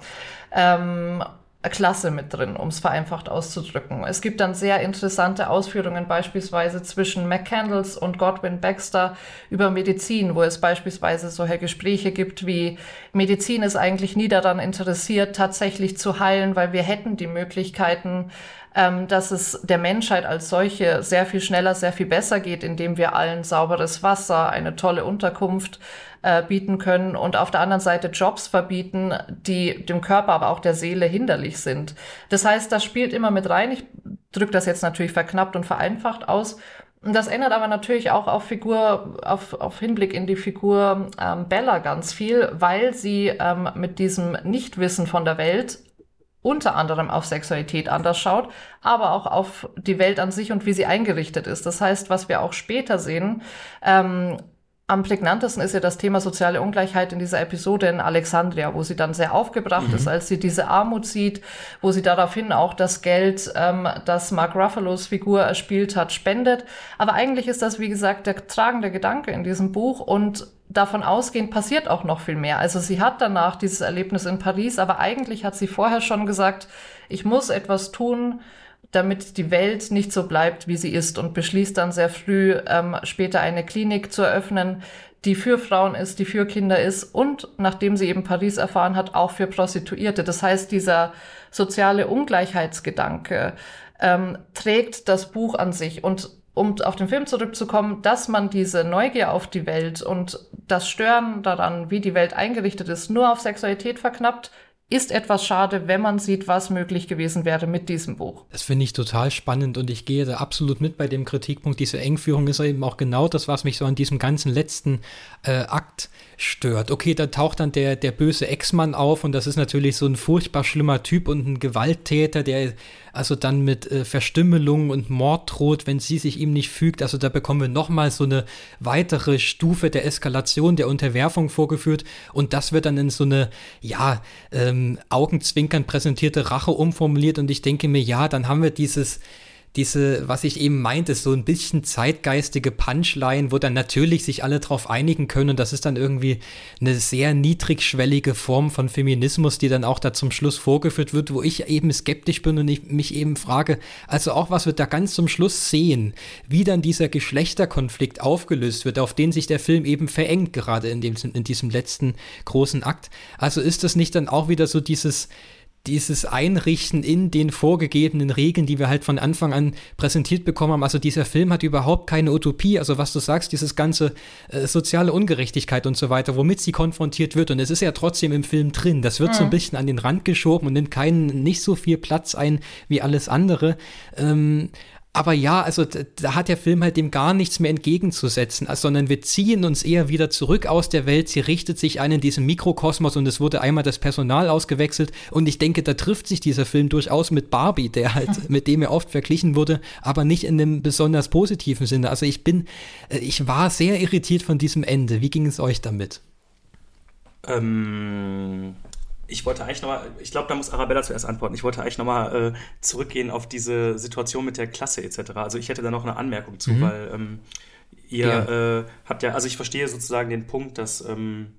Speaker 2: Ähm, Klasse mit drin, um es vereinfacht auszudrücken. Es gibt dann sehr interessante Ausführungen beispielsweise zwischen McCandles und Godwin Baxter über Medizin, wo es beispielsweise solche Gespräche gibt wie Medizin ist eigentlich nie daran interessiert, tatsächlich zu heilen, weil wir hätten die Möglichkeiten, ähm, dass es der Menschheit als solche sehr viel schneller, sehr viel besser geht, indem wir allen sauberes Wasser, eine tolle Unterkunft äh, bieten können und auf der anderen Seite Jobs verbieten, die dem Körper, aber auch der Seele hinderlich sind. Das heißt, das spielt immer mit rein. Ich drücke das jetzt natürlich verknappt und vereinfacht aus. Das ändert aber natürlich auch auf Figur, auf, auf Hinblick in die Figur ähm, Bella ganz viel, weil sie ähm, mit diesem Nichtwissen von der Welt unter anderem auf Sexualität anders schaut, aber auch auf die Welt an sich und wie sie eingerichtet ist. Das heißt, was wir auch später sehen, ähm, am prägnantesten ist ja das Thema soziale Ungleichheit in dieser Episode in Alexandria, wo sie dann sehr aufgebracht mhm. ist, als sie diese Armut sieht, wo sie daraufhin auch das Geld, ähm, das Mark Ruffalos Figur erspielt hat, spendet. Aber eigentlich ist das, wie gesagt, der tragende Gedanke in diesem Buch und davon ausgehend passiert auch noch viel mehr. Also sie hat danach dieses Erlebnis in Paris, aber eigentlich hat sie vorher schon gesagt, ich muss etwas tun, damit die Welt nicht so bleibt, wie sie ist und beschließt dann sehr früh ähm, später eine Klinik zu eröffnen, die für Frauen ist, die für Kinder ist und nachdem sie eben Paris erfahren hat, auch für Prostituierte. Das heißt, dieser soziale Ungleichheitsgedanke ähm, trägt das Buch an sich und um auf den Film zurückzukommen, dass man diese Neugier auf die Welt und das Stören daran, wie die Welt eingerichtet ist, nur auf Sexualität verknappt, ist etwas schade, wenn man sieht, was möglich gewesen wäre mit diesem Buch.
Speaker 1: Das finde ich total spannend und ich gehe da absolut mit bei dem Kritikpunkt. Diese Engführung ist eben auch genau das, was mich so an diesem ganzen letzten äh, Akt stört. Okay, da taucht dann der, der böse Ex-Mann auf und das ist natürlich so ein furchtbar schlimmer Typ und ein Gewalttäter, der also dann mit äh, Verstümmelung und Mord droht, wenn sie sich ihm nicht fügt. Also da bekommen wir nochmal so eine weitere Stufe der Eskalation, der Unterwerfung vorgeführt und das wird dann in so eine, ja, ähm, Augenzwinkern präsentierte Rache umformuliert und ich denke mir, ja, dann haben wir dieses diese, was ich eben meinte, so ein bisschen zeitgeistige Punchline, wo dann natürlich sich alle drauf einigen können. Und das ist dann irgendwie eine sehr niedrigschwellige Form von Feminismus, die dann auch da zum Schluss vorgeführt wird, wo ich eben skeptisch bin und ich mich eben frage, also auch was wir da ganz zum Schluss sehen, wie dann dieser Geschlechterkonflikt aufgelöst wird, auf den sich der Film eben verengt, gerade in, dem, in diesem letzten großen Akt. Also ist das nicht dann auch wieder so dieses, dieses Einrichten in den vorgegebenen Regeln, die wir halt von Anfang an präsentiert bekommen haben. Also dieser Film hat überhaupt keine Utopie. Also was du sagst, dieses ganze äh, soziale Ungerechtigkeit und so weiter, womit sie konfrontiert wird. Und es ist ja trotzdem im Film drin. Das wird mhm. so ein bisschen an den Rand geschoben und nimmt keinen, nicht so viel Platz ein wie alles andere. Ähm, aber ja, also da hat der Film halt dem gar nichts mehr entgegenzusetzen, also, sondern wir ziehen uns eher wieder zurück aus der Welt. Sie richtet sich ein in diesem Mikrokosmos und es wurde einmal das Personal ausgewechselt. Und ich denke, da trifft sich dieser Film durchaus mit Barbie, der halt, [LAUGHS] mit dem er oft verglichen wurde, aber nicht in einem besonders positiven Sinne. Also ich bin, äh, ich war sehr irritiert von diesem Ende. Wie ging es euch damit?
Speaker 3: Ähm, ich wollte eigentlich nochmal, ich glaube, da muss Arabella zuerst antworten. Ich wollte eigentlich nochmal äh, zurückgehen auf diese Situation mit der Klasse etc. Also ich hätte da noch eine Anmerkung zu, mhm. weil ähm, ihr ja. äh, habt ja, also ich verstehe sozusagen den Punkt, dass, ähm,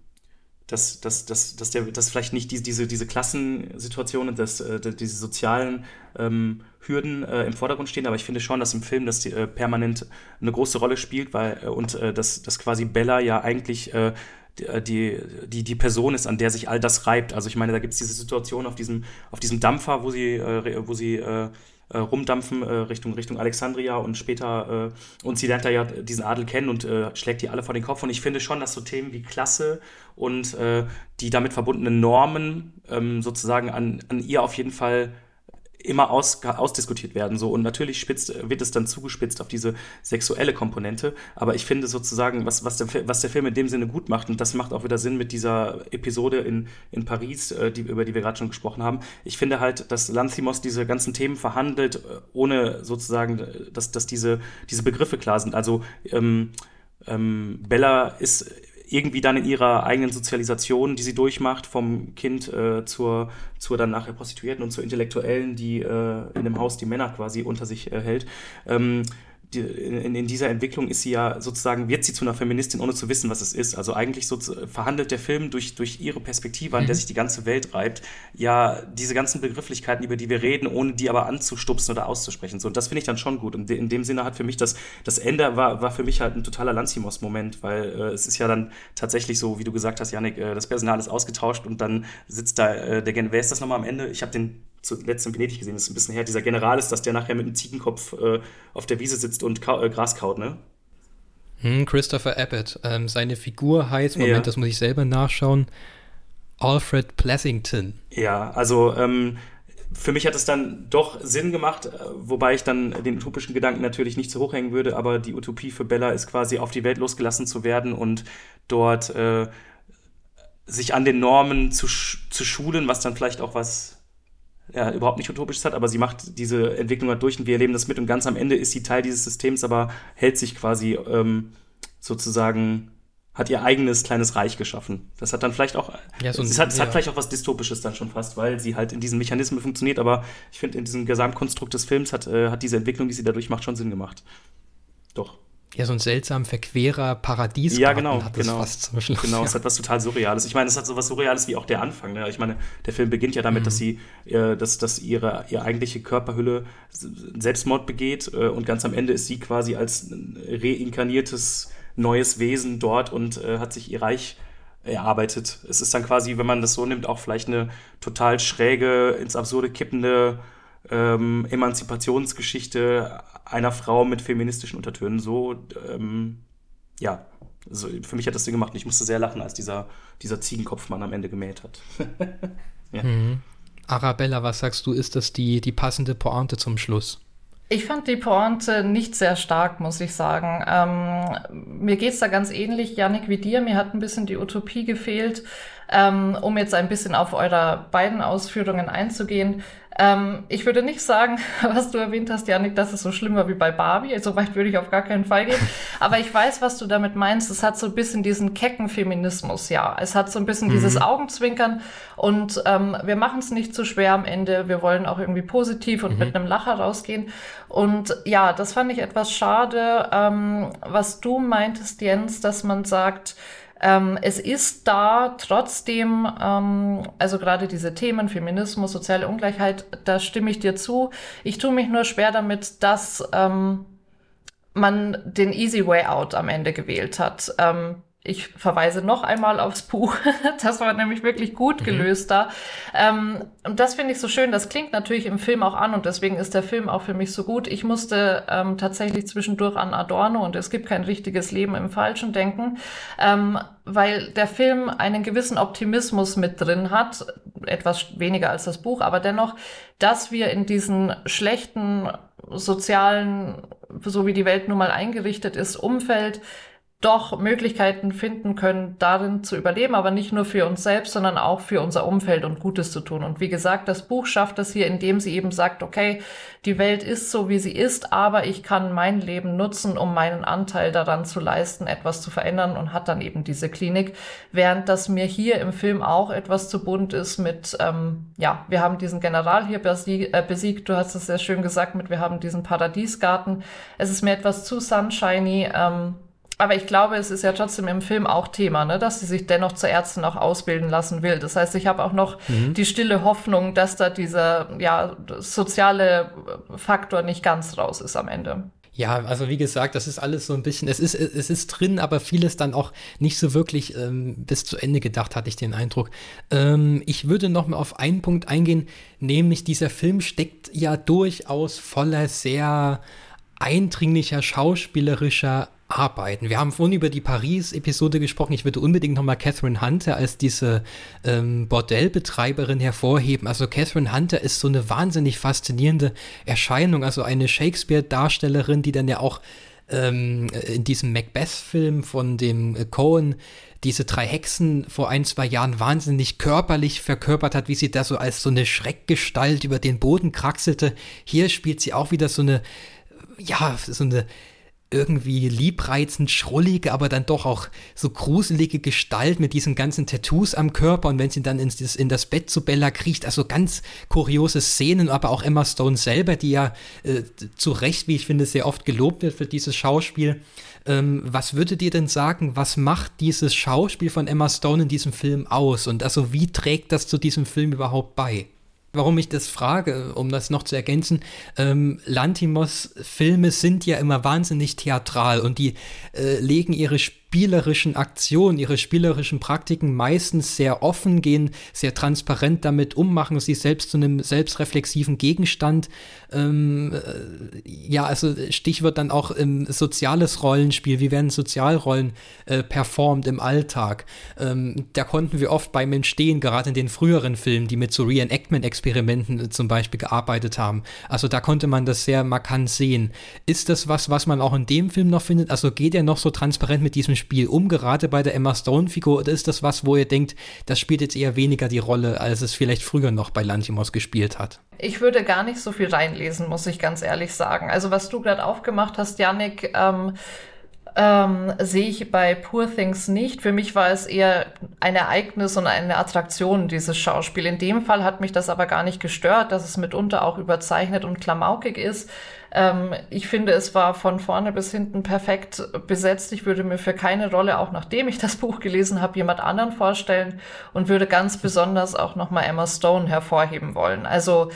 Speaker 3: dass, dass, dass, dass, der, dass vielleicht nicht die, diese, diese Klassensituationen, dass, äh, diese sozialen ähm, Hürden äh, im Vordergrund stehen, aber ich finde schon, dass im Film das äh, permanent eine große Rolle spielt, weil äh, und äh, dass, dass quasi Bella ja eigentlich äh, die, die, die Person ist, an der sich all das reibt. Also ich meine, da gibt es diese Situation auf diesem, auf diesem Dampfer, wo sie, äh, wo sie äh, äh, rumdampfen äh, Richtung, Richtung Alexandria und später, äh, und sie lernt da ja diesen Adel kennen und äh, schlägt die alle vor den Kopf. Und ich finde schon, dass so Themen wie Klasse und äh, die damit verbundenen Normen ähm, sozusagen an, an ihr auf jeden Fall immer aus, ausdiskutiert werden. So. Und natürlich spitzt, wird es dann zugespitzt auf diese sexuelle Komponente. Aber ich finde sozusagen, was, was, der, was der Film in dem Sinne gut macht, und das macht auch wieder Sinn mit dieser Episode in, in Paris, äh, die, über die wir gerade schon gesprochen haben. Ich finde halt, dass Lanthimos diese ganzen Themen verhandelt, äh, ohne sozusagen, dass, dass diese, diese Begriffe klar sind. Also ähm, ähm, Bella ist irgendwie dann in ihrer eigenen Sozialisation, die sie durchmacht, vom Kind äh, zur, zur dann nachher Prostituierten und zur Intellektuellen, die äh, in dem Haus die Männer quasi unter sich äh, hält, ähm, die, in, in, dieser Entwicklung ist sie ja sozusagen, wird sie zu einer Feministin, ohne zu wissen, was es ist. Also eigentlich so verhandelt der Film durch, durch ihre Perspektive, an mhm. der sich die ganze Welt reibt, ja diese ganzen Begrifflichkeiten, über die wir reden, ohne die aber anzustupsen oder auszusprechen. So, und das finde ich dann schon gut. Und in dem Sinne hat für mich das, das Ende war, war für mich halt ein totaler Lanzimos-Moment, weil äh, es ist ja dann tatsächlich so, wie du gesagt hast, Janik, äh, das Personal ist ausgetauscht und dann sitzt da äh, der Gen, wer ist das nochmal am Ende? Ich habe den zuletzt in Venedig gesehen, das ist ein bisschen her, dieser General ist, dass der nachher mit einem Ziegenkopf äh, auf der Wiese sitzt und äh, Gras kaut, ne?
Speaker 1: Hm, Christopher Abbott. Ähm, seine Figur heißt, Moment, ja. das muss ich selber nachschauen, Alfred Plessington.
Speaker 3: Ja, also ähm, für mich hat es dann doch Sinn gemacht, äh, wobei ich dann den utopischen Gedanken natürlich nicht zu hoch hängen würde, aber die Utopie für Bella ist quasi auf die Welt losgelassen zu werden und dort äh, sich an den Normen zu, zu schulen, was dann vielleicht auch was ja, überhaupt nicht utopisch hat, aber sie macht diese Entwicklung halt durch und wir erleben das mit und ganz am Ende ist sie Teil dieses Systems, aber hält sich quasi ähm, sozusagen, hat ihr eigenes kleines Reich geschaffen. Das hat dann vielleicht auch, ja, so es, hat, es ja. hat vielleicht auch was Dystopisches dann schon fast, weil sie halt in diesen Mechanismen funktioniert, aber ich finde, in diesem Gesamtkonstrukt des Films hat, äh, hat diese Entwicklung, die sie dadurch macht, schon Sinn gemacht. Doch
Speaker 1: ja, so ein seltsam verquerer Paradies
Speaker 3: ja, genau, hat genau. fast zum Schluss. Genau, es hat was total Surreales. Ich meine, es hat so was Surreales wie auch der Anfang. Ne? Ich meine, der Film beginnt ja damit, mhm. dass sie, äh, dass, dass ihre, ihre eigentliche Körperhülle Selbstmord begeht äh, und ganz am Ende ist sie quasi als reinkarniertes neues Wesen dort und äh, hat sich ihr Reich erarbeitet. Es ist dann quasi, wenn man das so nimmt, auch vielleicht eine total schräge, ins Absurde kippende ähm, Emanzipationsgeschichte einer Frau mit feministischen Untertönen. So, ähm, ja, also für mich hat das Ding gemacht und ich musste sehr lachen, als dieser, dieser Ziegenkopfmann am Ende gemäht hat. [LAUGHS]
Speaker 1: ja. mhm. Arabella, was sagst du, ist das die, die passende Pointe zum Schluss?
Speaker 2: Ich fand die Pointe nicht sehr stark, muss ich sagen. Ähm, mir geht's da ganz ähnlich, Yannick, wie dir. Mir hat ein bisschen die Utopie gefehlt. Ähm, um jetzt ein bisschen auf eure beiden Ausführungen einzugehen. Ähm, ich würde nicht sagen, [LAUGHS] was du erwähnt hast, Janik, dass es so schlimm war wie bei Barbie. So weit würde ich auf gar keinen Fall gehen. [LAUGHS] Aber ich weiß, was du damit meinst. Es hat so ein bisschen diesen kecken Feminismus, ja. Es hat so ein bisschen mhm. dieses Augenzwinkern und ähm, wir machen es nicht zu schwer am Ende. Wir wollen auch irgendwie positiv und mhm. mit einem Lacher rausgehen. Und ja, das fand ich etwas schade, ähm, was du meintest, Jens, dass man sagt, ähm, es ist da trotzdem, ähm, also gerade diese Themen, Feminismus, soziale Ungleichheit, da stimme ich dir zu. Ich tue mich nur schwer damit, dass ähm, man den Easy Way Out am Ende gewählt hat. Ähm, ich verweise noch einmal aufs Buch. [LAUGHS] Das war nämlich wirklich gut mhm. gelöst mhm. da. Ähm, und das finde ich so schön. Das klingt natürlich im Film auch an und deswegen ist der Film auch für mich so gut. Ich musste ähm, tatsächlich zwischendurch an Adorno und es gibt kein richtiges Leben im Falschen denken, ähm, weil der Film einen gewissen Optimismus mit drin hat. Etwas weniger als das Buch, aber dennoch, dass wir in diesen schlechten sozialen, so wie die Welt nun mal eingerichtet ist, Umfeld doch Möglichkeiten finden können, darin zu überleben, aber nicht nur für uns selbst, sondern auch für unser Umfeld und Gutes zu tun. Und wie gesagt, das Buch schafft das hier, indem sie eben sagt, okay, die Welt ist so, wie sie ist, aber ich kann mein Leben nutzen, um meinen Anteil daran zu leisten, etwas zu verändern und hat dann eben diese Klinik. Während das mir hier im Film auch etwas zu bunt ist mit, ähm, ja, wir haben diesen General hier äh, besiegt, du hast es sehr schön gesagt mit, wir haben diesen Paradiesgarten. Es ist mir etwas zu sunshiny, ähm, aber ich glaube, es ist ja trotzdem im Film auch Thema, ne, dass sie sich dennoch zur Ärztin auch ausbilden lassen will. Das heißt, ich habe auch noch mhm. die stille Hoffnung, dass da dieser ja, soziale Faktor nicht ganz raus ist am Ende.
Speaker 1: Ja, also wie gesagt, das ist alles so ein bisschen, es ist, es ist drin, aber vieles dann auch nicht so wirklich ähm, bis zu Ende gedacht, hatte ich den Eindruck. Ähm, ich würde noch mal auf einen Punkt eingehen, nämlich dieser Film steckt ja durchaus voller sehr eindringlicher schauspielerischer arbeiten. Wir haben vorhin über die Paris-Episode gesprochen. Ich würde unbedingt nochmal Catherine Hunter als diese ähm, Bordellbetreiberin hervorheben. Also Catherine Hunter ist so eine wahnsinnig faszinierende Erscheinung. Also eine Shakespeare-Darstellerin, die dann ja auch ähm, in diesem Macbeth-Film von dem äh, Cohen diese drei Hexen vor ein, zwei Jahren wahnsinnig körperlich verkörpert hat, wie sie da so als so eine Schreckgestalt über den Boden kraxelte. Hier spielt sie auch wieder so eine, ja, so eine irgendwie liebreizend schrullige, aber dann doch auch so gruselige Gestalt mit diesen ganzen Tattoos am Körper und wenn sie dann ins, in das Bett zu Bella kriecht, also ganz kuriose Szenen, aber auch Emma Stone selber, die ja äh, zu Recht, wie ich finde, sehr oft gelobt wird für dieses Schauspiel. Ähm, was würdet ihr denn sagen, was macht dieses Schauspiel von Emma Stone in diesem Film aus und also wie trägt das zu diesem Film überhaupt bei? Warum ich das frage, um das noch zu ergänzen, ähm, Lantimos Filme sind ja immer wahnsinnig theatral und die äh, legen ihre Spiele spielerischen Aktionen, ihre spielerischen Praktiken meistens sehr offen, gehen sehr transparent damit um, machen sie selbst zu einem selbstreflexiven Gegenstand. Ähm, äh, ja, also Stichwort dann auch im soziales Rollenspiel, wie werden Sozialrollen äh, performt im Alltag. Ähm, da konnten wir oft beim Entstehen, gerade in den früheren Filmen, die mit so Reenactment-Experimenten äh, zum Beispiel gearbeitet haben. Also da konnte man das sehr markant sehen. Ist das was, was man auch in dem Film noch findet? Also geht er noch so transparent mit diesem Spiel Spiel um, gerade bei der Emma Stone-Figur? Oder ist das was, wo ihr denkt, das spielt jetzt eher weniger die Rolle, als es vielleicht früher noch bei Lantimos gespielt hat?
Speaker 2: Ich würde gar nicht so viel reinlesen, muss ich ganz ehrlich sagen. Also was du gerade aufgemacht hast, Yannick, ähm, ähm, sehe ich bei Poor Things nicht. Für mich war es eher ein Ereignis und eine Attraktion, dieses Schauspiel. In dem Fall hat mich das aber gar nicht gestört, dass es mitunter auch überzeichnet und klamaukig ist. Ähm, ich finde, es war von vorne bis hinten perfekt besetzt. Ich würde mir für keine Rolle, auch nachdem ich das [LAUGHS] Buch gelesen habe, jemand anderen vorstellen und würde ganz besonders auch nochmal Emma Stone hervorheben wollen. Also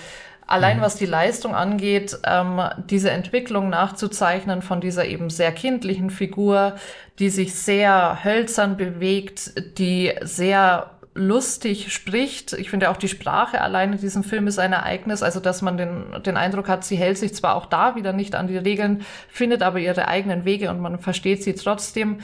Speaker 2: allein mhm. was die Leistung angeht, ähm, diese Entwicklung nachzuzeichnen von dieser eben sehr kindlichen Figur, die sich sehr hölzern bewegt, die sehr lustig spricht. Ich finde auch die Sprache allein in diesem Film ist ein Ereignis, also dass man den, den Eindruck hat, sie hält sich zwar auch da wieder nicht an die Regeln, findet aber ihre eigenen Wege und man versteht sie trotzdem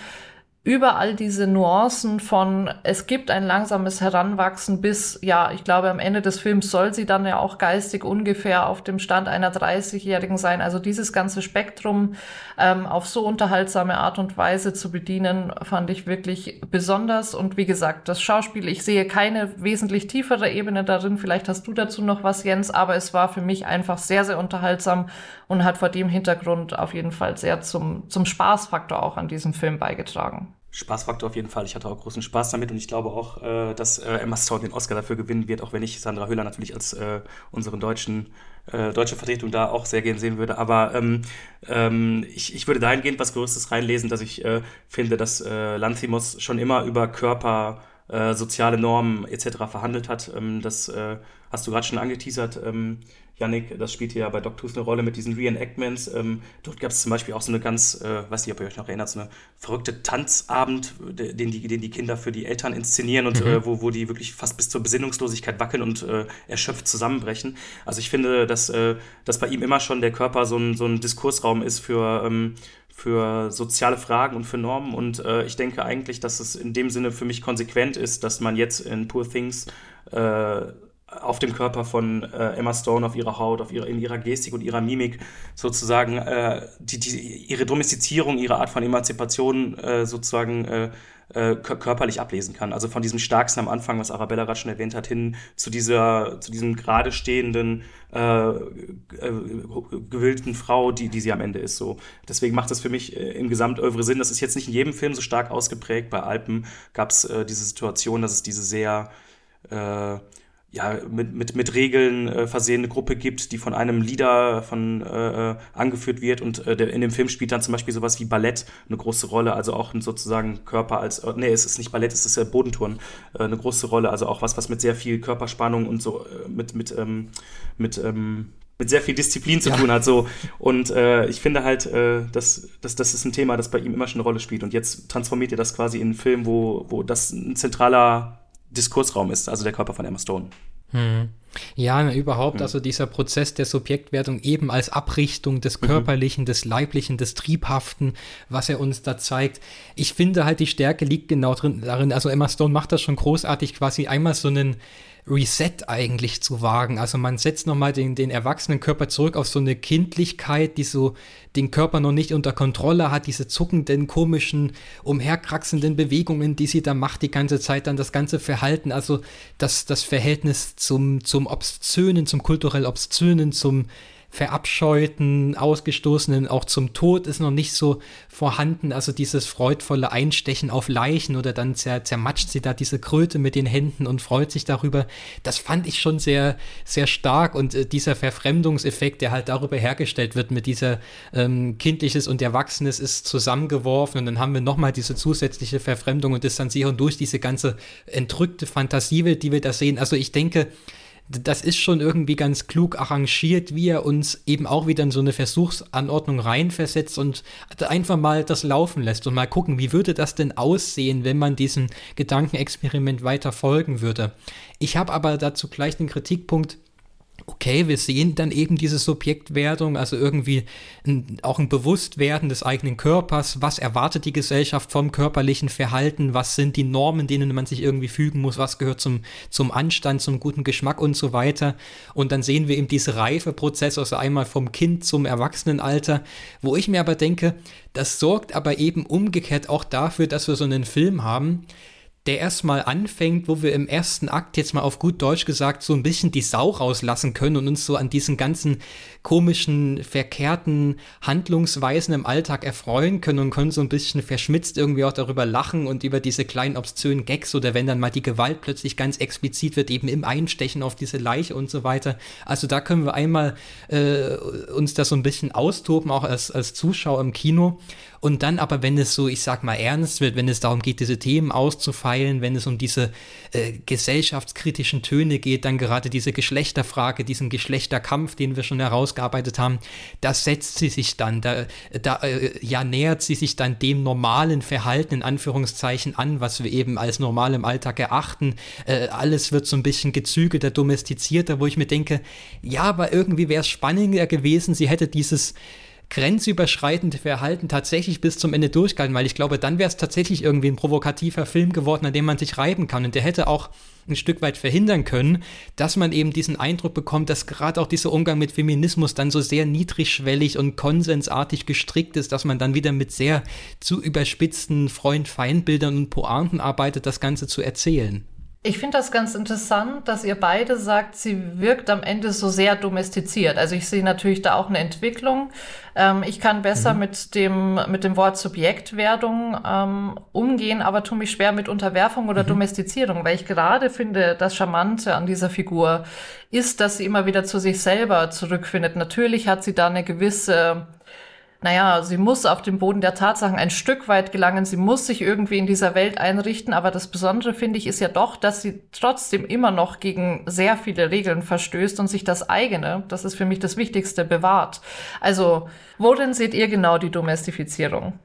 Speaker 2: überall diese Nuancen von, es gibt ein langsames Heranwachsen bis, ja, ich glaube, am Ende des Films soll sie dann ja auch geistig ungefähr auf dem Stand einer 30-Jährigen sein. Also dieses ganze Spektrum ähm, auf so unterhaltsame Art und Weise zu bedienen, fand ich wirklich besonders. Und wie gesagt, das Schauspiel, ich sehe keine wesentlich tiefere Ebene darin. Vielleicht hast du dazu noch was, Jens, aber es war für mich einfach sehr, sehr unterhaltsam und hat vor dem Hintergrund auf jeden Fall sehr zum, zum Spaßfaktor auch an diesem Film beigetragen.
Speaker 3: Spaßfaktor auf jeden Fall. Ich hatte auch großen Spaß damit und ich glaube auch, äh, dass äh, Emma Stone den Oscar dafür gewinnen wird, auch wenn ich Sandra Hüller natürlich als äh, unseren deutschen äh, deutsche Vertretung da auch sehr gern sehen würde. Aber ähm, ähm, ich, ich würde dahingehend was Größtes reinlesen, dass ich äh, finde, dass äh, Lanthimos schon immer über Körper, äh, soziale Normen etc. verhandelt hat. Ähm, das hast du gerade schon angeteasert. Yannick, das spielt hier ja bei Doctors eine Rolle mit diesen Reenactments. Ähm, dort gab es zum Beispiel auch so eine ganz, äh, weiß nicht, ob ihr euch noch erinnert, so eine verrückte Tanzabend, den die, den die Kinder für die Eltern inszenieren und mhm. äh, wo, wo die wirklich fast bis zur Besinnungslosigkeit wackeln und äh, erschöpft zusammenbrechen. Also ich finde, dass, äh, dass bei ihm immer schon der Körper so ein, so ein Diskursraum ist für, ähm, für soziale Fragen und für Normen. Und äh, ich denke eigentlich, dass es in dem Sinne für mich konsequent ist, dass man jetzt in Poor Things äh, auf dem Körper von äh, Emma Stone, auf ihrer Haut, auf ihrer, in ihrer Gestik und ihrer Mimik sozusagen äh, die, die, ihre Domestizierung, ihre Art von Emanzipation äh, sozusagen äh, äh, körperlich ablesen kann. Also von diesem Starksten am Anfang, was Arabella gerade schon erwähnt hat, hin zu dieser, zu diesem gerade stehenden, äh, gewillten Frau, die, die sie am Ende ist. So. Deswegen macht das für mich im Gesamtövre Sinn. Das ist jetzt nicht in jedem Film so stark ausgeprägt. Bei Alpen gab es diese Situation, dass es diese sehr ja, mit, mit, mit Regeln äh, versehene Gruppe gibt, die von einem Leader von, äh, äh, angeführt wird. Und äh, der, in dem Film spielt dann zum Beispiel sowas wie Ballett eine große Rolle, also auch sozusagen Körper als, äh, nee, es ist nicht Ballett, es ist äh, Bodenturnen, äh, eine große Rolle, also auch was, was mit sehr viel Körperspannung und so, äh, mit, mit, ähm, mit, ähm, mit sehr viel Disziplin zu ja. tun hat. So. Und äh, ich finde halt, äh, dass, dass das ist ein Thema, das bei ihm immer schon eine Rolle spielt. Und jetzt transformiert ihr das quasi in einen Film, wo, wo das ein zentraler Diskursraum ist, also der Körper von Emma Stone.
Speaker 1: Hm. Ja, überhaupt, also dieser Prozess der Subjektwertung eben als Abrichtung des mhm. Körperlichen, mhm. des Leiblichen, des Triebhaften, was er uns da zeigt. Ich finde halt, die Stärke liegt genau drin, darin, also Emma Stone macht das schon großartig, quasi einmal so einen Reset eigentlich zu wagen. Also man setzt nochmal den, den erwachsenen Körper zurück auf so eine Kindlichkeit, die so den Körper noch nicht unter Kontrolle hat, diese zuckenden, komischen, umherkraxenden Bewegungen, die sie da macht die ganze Zeit, dann das ganze Verhalten, also das, das Verhältnis zum, zum Obszönen, zum kulturell Obszönen, zum verabscheuten, ausgestoßenen, auch zum Tod ist noch nicht so vorhanden. Also dieses freudvolle Einstechen auf Leichen oder dann zer zermatscht sie da diese Kröte mit den Händen und freut sich darüber. Das fand ich schon sehr, sehr stark und äh, dieser Verfremdungseffekt, der halt darüber hergestellt wird mit dieser ähm, Kindliches und Erwachsenes ist zusammengeworfen und dann haben wir nochmal diese zusätzliche Verfremdung und Distanzierung durch diese ganze entrückte Fantasiewelt, die wir da sehen. Also ich denke, das ist schon irgendwie ganz klug arrangiert, wie er uns eben auch wieder in so eine Versuchsanordnung reinversetzt und einfach mal das laufen lässt und mal gucken, wie würde das denn aussehen, wenn man diesem Gedankenexperiment weiter folgen würde. Ich habe aber dazu gleich den Kritikpunkt, okay, wir sehen dann eben diese Subjektwertung, also irgendwie ein, auch ein Bewusstwerden des eigenen Körpers, was erwartet die Gesellschaft vom körperlichen Verhalten, was sind die Normen, denen man sich irgendwie fügen muss, was gehört zum, zum Anstand, zum guten Geschmack und so weiter. Und dann sehen wir eben diese Reifeprozesse, also einmal vom Kind zum Erwachsenenalter, wo ich mir aber denke, das sorgt aber eben umgekehrt auch dafür, dass wir so einen Film haben, der erstmal anfängt, wo wir im ersten Akt jetzt mal auf gut Deutsch gesagt so ein bisschen die Sau rauslassen können und uns so an diesen ganzen komischen, verkehrten Handlungsweisen im Alltag erfreuen können und können so ein bisschen verschmitzt irgendwie auch darüber lachen und über diese kleinen obszönen Gags oder wenn dann mal die Gewalt plötzlich ganz explizit wird, eben im Einstechen auf diese Leiche und so weiter. Also da können wir einmal äh, uns das so ein bisschen austoben, auch als, als Zuschauer im Kino. Und dann aber, wenn es so, ich sag mal, ernst wird, wenn es darum geht, diese Themen auszufeilen, wenn es um diese äh, gesellschaftskritischen Töne geht, dann gerade diese Geschlechterfrage, diesen Geschlechterkampf, den wir schon herausgearbeitet haben, da setzt sie sich dann, da, da äh, ja, nähert sie sich dann dem normalen Verhalten in Anführungszeichen an, was wir eben als normal im Alltag erachten. Äh, alles wird so ein bisschen gezügelter, domestizierter, wo ich mir denke, ja, aber irgendwie wäre es spannender gewesen, sie hätte dieses grenzüberschreitende Verhalten tatsächlich bis zum Ende durchgehalten, weil ich glaube, dann wäre es tatsächlich irgendwie ein provokativer Film geworden, an dem man sich reiben kann. Und der hätte auch ein Stück weit verhindern können, dass man eben diesen Eindruck bekommt, dass gerade auch dieser Umgang mit Feminismus dann so sehr niedrigschwellig und konsensartig gestrickt ist, dass man dann wieder mit sehr zu überspitzten Freund-Feind-Bildern und Pointen arbeitet, das Ganze zu erzählen.
Speaker 2: Ich finde das ganz interessant, dass ihr beide sagt, sie wirkt am Ende so sehr domestiziert. Also ich sehe natürlich da auch eine Entwicklung. Ähm, ich kann besser mhm. mit dem, mit dem Wort Subjektwerdung ähm, umgehen, aber tue mich schwer mit Unterwerfung oder mhm. Domestizierung, weil ich gerade finde, das Charmante an dieser Figur ist, dass sie immer wieder zu sich selber zurückfindet. Natürlich hat sie da eine gewisse naja, sie muss auf dem Boden der Tatsachen ein Stück weit gelangen, sie muss sich irgendwie in dieser Welt einrichten, aber das Besondere finde ich ist ja doch, dass sie trotzdem immer noch gegen sehr viele Regeln verstößt und sich das eigene, das ist für mich das Wichtigste, bewahrt. Also, worin seht ihr genau die Domestifizierung?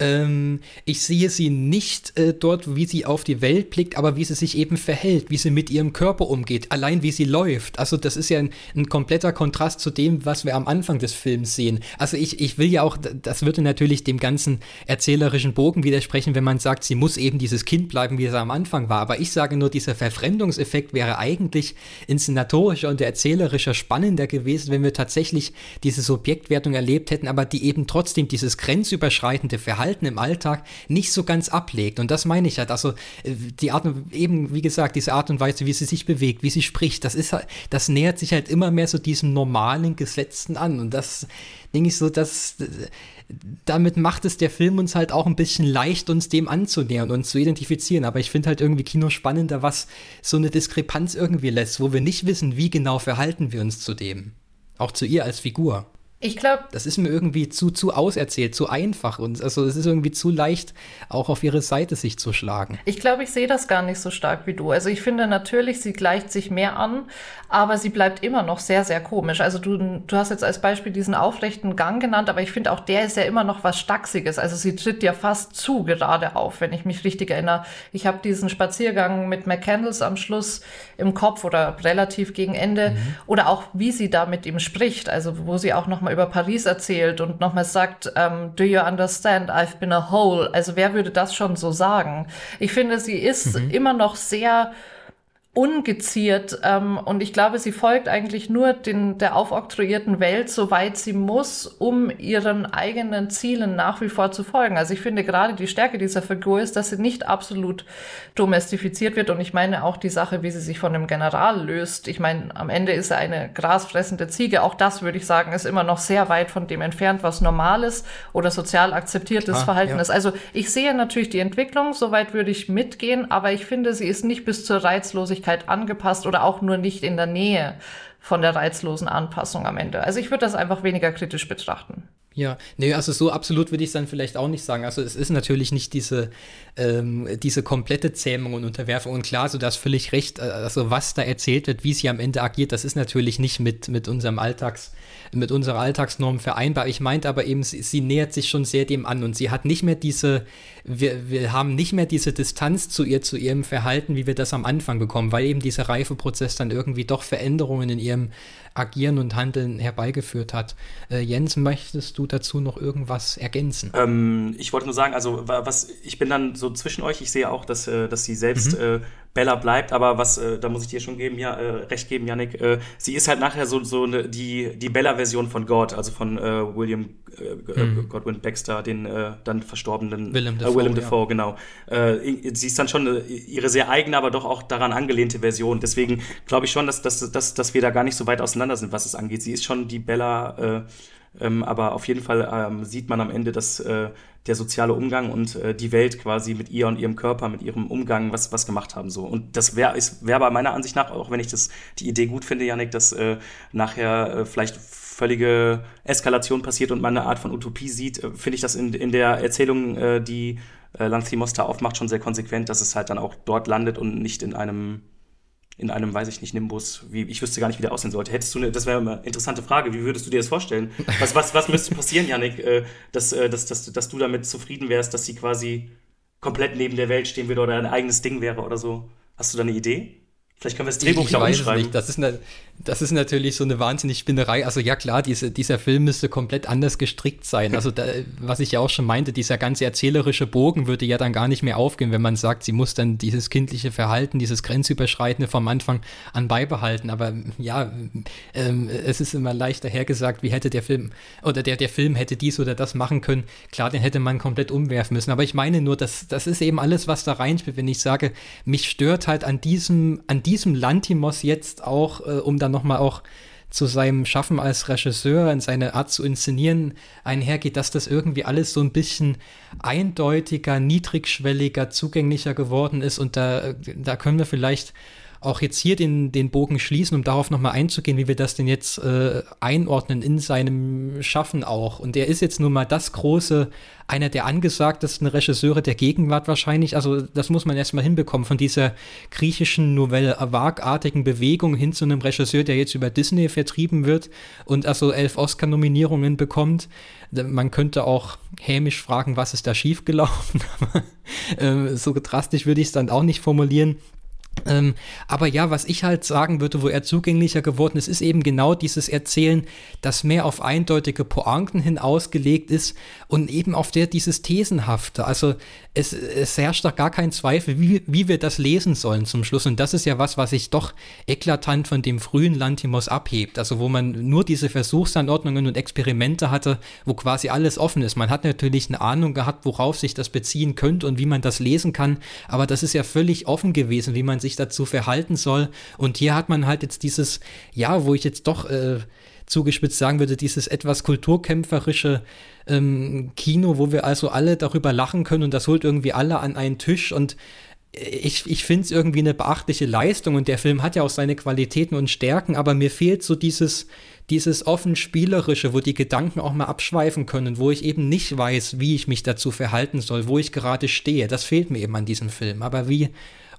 Speaker 1: Ähm, ich sehe sie nicht äh, dort, wie sie auf die Welt blickt, aber wie sie sich eben verhält, wie sie mit ihrem Körper umgeht, allein wie sie läuft. Also das ist ja ein, ein kompletter Kontrast zu dem, was wir am Anfang des Films sehen. Also ich, ich will ja auch, das würde natürlich dem ganzen erzählerischen Bogen widersprechen, wenn man sagt, sie muss eben dieses Kind bleiben, wie es am Anfang war. Aber ich sage nur, dieser Verfremdungseffekt wäre eigentlich inszenatorischer und erzählerischer spannender gewesen, wenn wir tatsächlich diese Subjektwertung erlebt hätten, aber die eben trotzdem dieses grenzüberschreitende Verhalten Verhalten im Alltag nicht so ganz ablegt. Und das meine ich halt. Also äh, die Art, eben wie gesagt, diese Art und Weise, wie sie sich bewegt, wie sie spricht, das ist halt, das nähert sich halt immer mehr so diesem normalen Gesetzten an. Und das denke ich so, dass damit macht es der Film uns halt auch ein bisschen leicht, uns dem anzunähern und zu identifizieren. Aber ich finde halt irgendwie Kino spannender, was so eine Diskrepanz irgendwie lässt, wo wir nicht wissen, wie genau verhalten wir uns zu dem. Auch zu ihr als Figur. Ich glaube. Das ist mir irgendwie zu, zu auserzählt, zu einfach und also es ist irgendwie zu leicht, auch auf ihre Seite sich zu schlagen.
Speaker 2: Ich glaube, ich sehe das gar nicht so stark wie du. Also ich finde natürlich, sie gleicht sich mehr an, aber sie bleibt immer noch sehr, sehr komisch. Also du, du hast jetzt als Beispiel diesen aufrechten Gang genannt, aber ich finde auch der ist ja immer noch was Stachsiges. Also sie tritt ja fast zu gerade auf, wenn ich mich richtig erinnere. Ich habe diesen Spaziergang mit McCandles am Schluss im Kopf oder relativ gegen Ende mhm. oder auch wie sie da mit ihm spricht, also wo sie auch noch mal über Paris erzählt und nochmal sagt, ähm, do you understand, I've been a hole. Also wer würde das schon so sagen? Ich finde, sie ist mhm. immer noch sehr ungeziert ähm, und ich glaube, sie folgt eigentlich nur den, der aufoktroyierten Welt, soweit sie muss, um ihren eigenen Zielen nach wie vor zu folgen. Also ich finde gerade die Stärke dieser Figur ist, dass sie nicht absolut domestifiziert wird und ich meine auch die Sache, wie sie sich von dem General löst. Ich meine, am Ende ist er eine grasfressende Ziege. Auch das würde ich sagen, ist immer noch sehr weit von dem entfernt, was normales oder sozial akzeptiertes ah, Verhalten ja. ist. Also ich sehe natürlich die Entwicklung, soweit würde ich mitgehen, aber ich finde, sie ist nicht bis zur Reizlosigkeit Geschwindigkeit angepasst oder auch nur nicht in der Nähe von der reizlosen Anpassung am Ende. Also ich würde das einfach weniger kritisch betrachten.
Speaker 1: Ja, nee, also so absolut würde ich es dann vielleicht auch nicht sagen. Also es ist natürlich nicht diese, ähm, diese komplette Zähmung und Unterwerfung. Und klar, so du hast völlig recht, äh, also was da erzählt wird, wie sie am Ende agiert, das ist natürlich nicht mit, mit unserem Alltags, mit unserer Alltagsnorm vereinbar. Ich meinte aber eben, sie, sie, nähert sich schon sehr dem an und sie hat nicht mehr diese, wir, wir haben nicht mehr diese Distanz zu ihr, zu ihrem Verhalten, wie wir das am Anfang bekommen, weil eben dieser Reifeprozess dann irgendwie doch Veränderungen in ihrem Agieren und Handeln herbeigeführt hat. Äh, Jens, möchtest du dazu noch irgendwas ergänzen?
Speaker 3: Ähm, ich wollte nur sagen, also was ich bin dann so zwischen euch. Ich sehe auch, dass, äh, dass sie selbst mhm. äh, Bella bleibt, aber was, äh, da muss ich dir schon geben, ja, äh, recht geben, Yannick, äh, sie ist halt nachher so, so ne, die, die Bella-Version von God, also von äh, William äh, mhm. Godwin Baxter, den äh, dann verstorbenen
Speaker 1: Willem Dafoe,
Speaker 3: Willem Dafoe ja. genau. sie ist dann schon eine, ihre sehr eigene, aber doch auch daran angelehnte Version. Deswegen glaube ich schon, dass, dass, dass, dass wir da gar nicht so weit auseinander sind, was es angeht. Sie ist schon die Bella, ähm, aber auf jeden Fall ähm, sieht man am Ende, dass äh, der soziale Umgang und äh, die Welt quasi mit ihr und ihrem Körper, mit ihrem Umgang was, was gemacht haben. So. Und das wäre wär bei meiner Ansicht nach, auch wenn ich das, die Idee gut finde, Janik, dass äh, nachher äh, vielleicht völlige Eskalation passiert und man eine Art von Utopie sieht, äh, finde ich das in, in der Erzählung, äh, die äh, Lanthimos da aufmacht, schon sehr konsequent, dass es halt dann auch dort landet und nicht in einem in einem, weiß ich nicht, Nimbus, wie, ich wüsste gar nicht, wie der aussehen sollte. Hättest du eine, das wäre eine interessante Frage, wie würdest du dir das vorstellen? Was, was, was müsste passieren, Janik, äh, dass, äh, dass, dass, dass du damit zufrieden wärst, dass sie quasi komplett neben der Welt stehen würde oder ein eigenes Ding wäre oder so? Hast du da eine Idee? Vielleicht können wir das Drehbuch ich, ich weiß umschreiben.
Speaker 1: Nicht. Das ist, eine, das ist natürlich so eine wahnsinnig Spinnerei. Also ja klar, diese, dieser Film müsste komplett anders gestrickt sein. Also da, was ich ja auch schon meinte, dieser ganze erzählerische Bogen würde ja dann gar nicht mehr aufgehen, wenn man sagt, sie muss dann dieses kindliche Verhalten, dieses grenzüberschreitende vom Anfang an beibehalten. Aber ja, ähm, es ist immer leichter hergesagt, wie hätte der Film oder der, der Film hätte dies oder das machen können. Klar, den hätte man komplett umwerfen müssen. Aber ich meine nur, dass das ist eben alles, was da reinspielt. Wenn ich sage, mich stört halt an diesem, an diesem Lantimos jetzt auch, äh, um dann nochmal auch zu seinem Schaffen als Regisseur und seine Art zu inszenieren einhergeht, dass das irgendwie alles so ein bisschen eindeutiger, niedrigschwelliger, zugänglicher geworden ist. Und da, da können wir vielleicht auch jetzt hier den, den Bogen schließen, um darauf nochmal einzugehen, wie wir das denn jetzt äh, einordnen in seinem Schaffen auch. Und er ist jetzt nun mal das große, einer der angesagtesten Regisseure der Gegenwart wahrscheinlich. Also das muss man erstmal hinbekommen, von dieser griechischen Novelle Awag-artigen Bewegung hin zu einem Regisseur, der jetzt über Disney vertrieben wird und also elf Oscar-Nominierungen bekommt. Man könnte auch hämisch fragen, was ist da schiefgelaufen. [LAUGHS] äh, so drastisch würde ich es dann auch nicht formulieren. Ähm, aber ja, was ich halt sagen würde, wo er zugänglicher geworden ist, ist eben genau dieses Erzählen, das mehr auf eindeutige Pointen hin ausgelegt ist und eben auf der dieses Thesenhafte. Also es, es herrscht doch gar kein Zweifel, wie, wie wir das lesen sollen zum Schluss. Und das ist ja was, was sich doch eklatant von dem frühen Lantimos abhebt. Also wo man nur diese Versuchsanordnungen und Experimente hatte, wo quasi alles offen ist. Man hat natürlich eine Ahnung gehabt, worauf sich das beziehen könnte und wie man das lesen kann. Aber das ist ja völlig offen gewesen, wie man sich dazu verhalten soll. Und hier hat man halt jetzt dieses, ja, wo ich jetzt doch äh, zugespitzt sagen würde, dieses etwas kulturkämpferische ähm, Kino, wo wir also alle darüber lachen können und das holt irgendwie alle an einen Tisch und ich, ich finde es irgendwie eine beachtliche Leistung und der Film hat ja auch seine Qualitäten und Stärken, aber mir fehlt so dieses, dieses offen spielerische, wo die Gedanken auch mal abschweifen können, wo ich eben nicht weiß, wie ich mich dazu verhalten soll, wo ich gerade stehe, das fehlt mir eben an diesem Film. Aber wie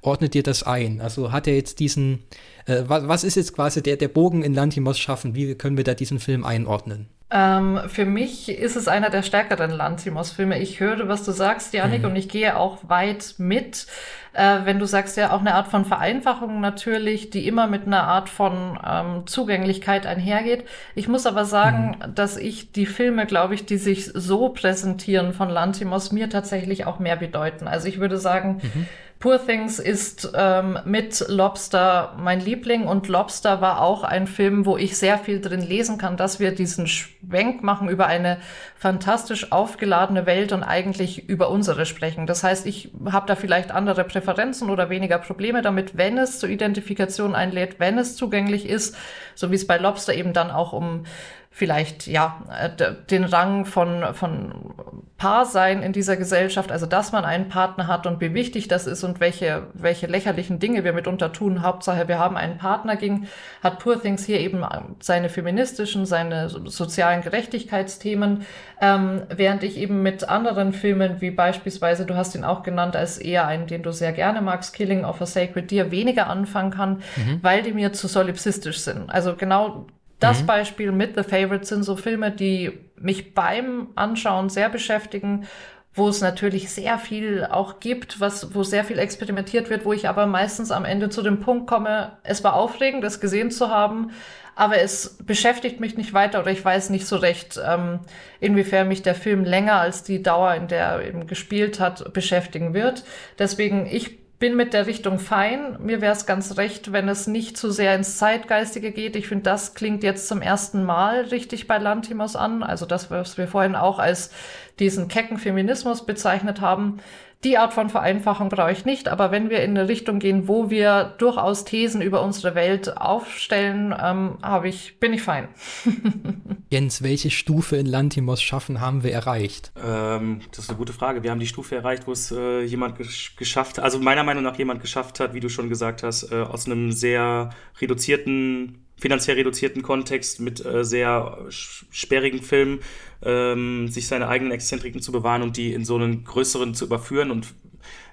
Speaker 1: ordnet ihr das ein? Also hat er jetzt diesen, äh, was, was, ist jetzt quasi der, der Bogen in Lantimos schaffen? Wie können wir da diesen Film einordnen?
Speaker 2: Ähm, für mich ist es einer der stärkeren Lantimos-Filme. Ich höre, was du sagst, Janik, mhm. und ich gehe auch weit mit. Äh, wenn du sagst, ja, auch eine Art von Vereinfachung natürlich, die immer mit einer Art von ähm, Zugänglichkeit einhergeht. Ich muss aber sagen, mhm. dass ich die Filme, glaube ich, die sich so präsentieren von Lantimos, mir tatsächlich auch mehr bedeuten. Also ich würde sagen, mhm Poor Things ist ähm, mit Lobster mein Liebling und Lobster war auch ein Film, wo ich sehr viel drin lesen kann, dass wir diesen Schwenk machen über eine fantastisch aufgeladene Welt und eigentlich über unsere sprechen. Das heißt, ich habe da vielleicht andere Präferenzen oder weniger Probleme damit, wenn es zur Identifikation einlädt, wenn es zugänglich ist, so wie es bei Lobster eben dann auch um vielleicht ja äh, den Rang von von Paar sein in dieser Gesellschaft, also dass man einen Partner hat und wie wichtig das ist und welche welche lächerlichen Dinge wir mitunter tun. Hauptsache, wir haben einen Partner ging, hat Poor Things hier eben seine feministischen, seine sozialen Gerechtigkeitsthemen, ähm, während ich eben mit anderen Filmen wie beispielsweise, du hast ihn auch genannt als eher einen, den du sehr gerne magst, Killing of a Sacred Deer, weniger anfangen kann, mhm. weil die mir zu solipsistisch sind. Also genau das mhm. Beispiel mit The Favorite sind so Filme, die mich beim Anschauen sehr beschäftigen, wo es natürlich sehr viel auch gibt, was, wo sehr viel experimentiert wird, wo ich aber meistens am Ende zu dem Punkt komme, es war aufregend, es gesehen zu haben, aber es beschäftigt mich nicht weiter oder ich weiß nicht so recht, ähm, inwiefern mich der Film länger als die Dauer, in der er eben gespielt hat, beschäftigen wird. Deswegen, ich bin mit der Richtung fein. Mir wäre es ganz recht, wenn es nicht zu sehr ins Zeitgeistige geht. Ich finde, das klingt jetzt zum ersten Mal richtig bei Lantimos an. Also das, was wir vorhin auch als diesen kecken Feminismus bezeichnet haben. Die Art von Vereinfachung brauche ich nicht, aber wenn wir in eine Richtung gehen, wo wir durchaus Thesen über unsere Welt aufstellen, ähm, habe ich, bin ich fein. [LAUGHS]
Speaker 1: Jens, welche Stufe in Lantimos schaffen haben wir erreicht?
Speaker 3: Ähm, das ist eine gute Frage. Wir haben die Stufe erreicht, wo es äh, jemand gesch geschafft hat, also meiner Meinung nach jemand geschafft hat, wie du schon gesagt hast, äh, aus einem sehr reduzierten finanziell reduzierten Kontext mit äh, sehr sperrigen Filmen ähm, sich seine eigenen Exzentriken zu bewahren und die in so einen größeren zu überführen. Und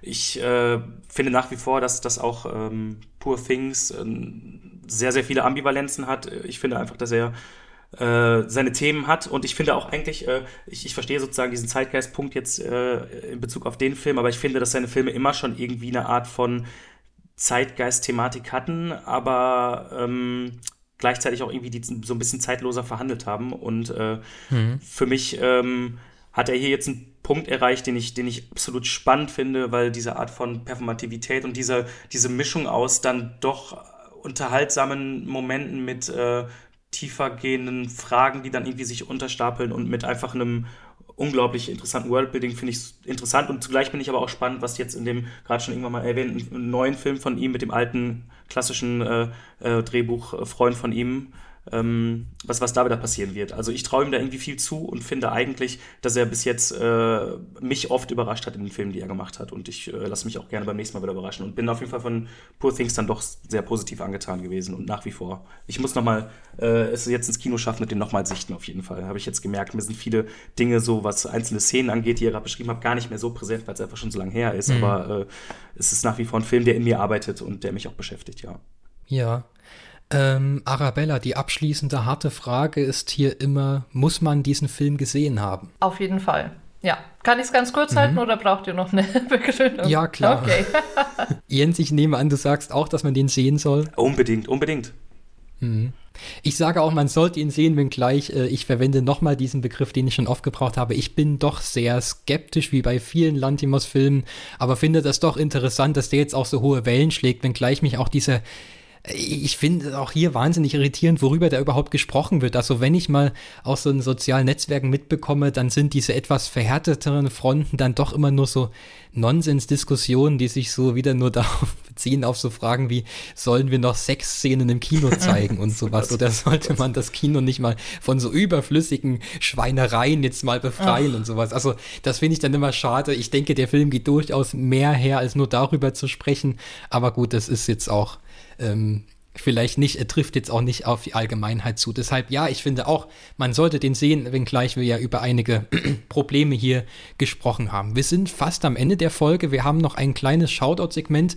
Speaker 3: ich äh, finde nach wie vor, dass das auch ähm, Poor Things äh, sehr, sehr viele Ambivalenzen hat. Ich finde einfach, dass er äh, seine Themen hat und ich finde auch eigentlich, äh, ich, ich verstehe sozusagen diesen Zeitgeistpunkt jetzt äh, in Bezug auf den Film, aber ich finde, dass seine Filme immer schon irgendwie eine Art von Zeitgeist-Thematik hatten, aber ähm, gleichzeitig auch irgendwie die so ein bisschen zeitloser verhandelt haben. Und äh, mhm. für mich ähm, hat er hier jetzt einen Punkt erreicht, den ich, den ich absolut spannend finde, weil diese Art von Performativität und diese, diese Mischung aus dann doch unterhaltsamen Momenten mit äh, tiefer gehenden Fragen, die dann irgendwie sich unterstapeln und mit einfach einem unglaublich interessanten Worldbuilding finde ich interessant und zugleich bin ich aber auch spannend, was jetzt in dem gerade schon irgendwann mal erwähnten neuen Film von ihm mit dem alten klassischen äh, äh, Drehbuch Freund von ihm ähm, was, was da wieder passieren wird. Also ich traue ihm da irgendwie viel zu und finde eigentlich, dass er bis jetzt äh, mich oft überrascht hat in den Filmen, die er gemacht hat. Und ich äh, lasse mich auch gerne beim nächsten Mal wieder überraschen. Und bin auf jeden Fall von Poor Things dann doch sehr positiv angetan gewesen und nach wie vor. Ich muss nochmal äh, es jetzt ins Kino schaffen mit den nochmal sichten auf jeden Fall. Habe ich jetzt gemerkt, mir sind viele Dinge so, was einzelne Szenen angeht, die ihr gerade beschrieben habt, gar nicht mehr so präsent, weil es einfach schon so lange her ist. Mhm. Aber äh, es ist nach wie vor ein Film, der in mir arbeitet und der mich auch beschäftigt, ja.
Speaker 1: Ja, ähm, Arabella, die abschließende harte Frage ist hier immer, muss man diesen Film gesehen haben?
Speaker 2: Auf jeden Fall. Ja. Kann ich es ganz kurz mhm. halten oder braucht ihr noch eine [LAUGHS] Begründung?
Speaker 1: Ja, klar. Okay. [LAUGHS] Jens, ich nehme an, du sagst auch, dass man den sehen soll.
Speaker 3: Unbedingt, unbedingt.
Speaker 1: Mhm. Ich sage auch, man sollte ihn sehen, wenngleich äh, ich verwende nochmal diesen Begriff, den ich schon oft gebraucht habe. Ich bin doch sehr skeptisch, wie bei vielen Lantimos-Filmen, aber finde das doch interessant, dass der jetzt auch so hohe Wellen schlägt, wenngleich mich auch diese ich finde auch hier wahnsinnig irritierend, worüber da überhaupt gesprochen wird. Also wenn ich mal aus so den sozialen Netzwerken mitbekomme, dann sind diese etwas verhärteteren Fronten dann doch immer nur so Nonsensdiskussionen, die sich so wieder nur [LAUGHS] darauf beziehen, auf so Fragen wie, sollen wir noch Sexszenen im Kino zeigen und [LAUGHS] sowas? Oder sollte man das Kino nicht mal von so überflüssigen Schweinereien jetzt mal befreien Ach. und sowas? Also das finde ich dann immer schade. Ich denke, der Film geht durchaus mehr her, als nur darüber zu sprechen. Aber gut, das ist jetzt auch ähm, vielleicht nicht, er trifft jetzt auch nicht auf die Allgemeinheit zu. Deshalb, ja, ich finde auch, man sollte den sehen, wenngleich wir ja über einige [CLEARS THROAT] Probleme hier gesprochen haben. Wir sind fast am Ende der Folge. Wir haben noch ein kleines Shoutout-Segment,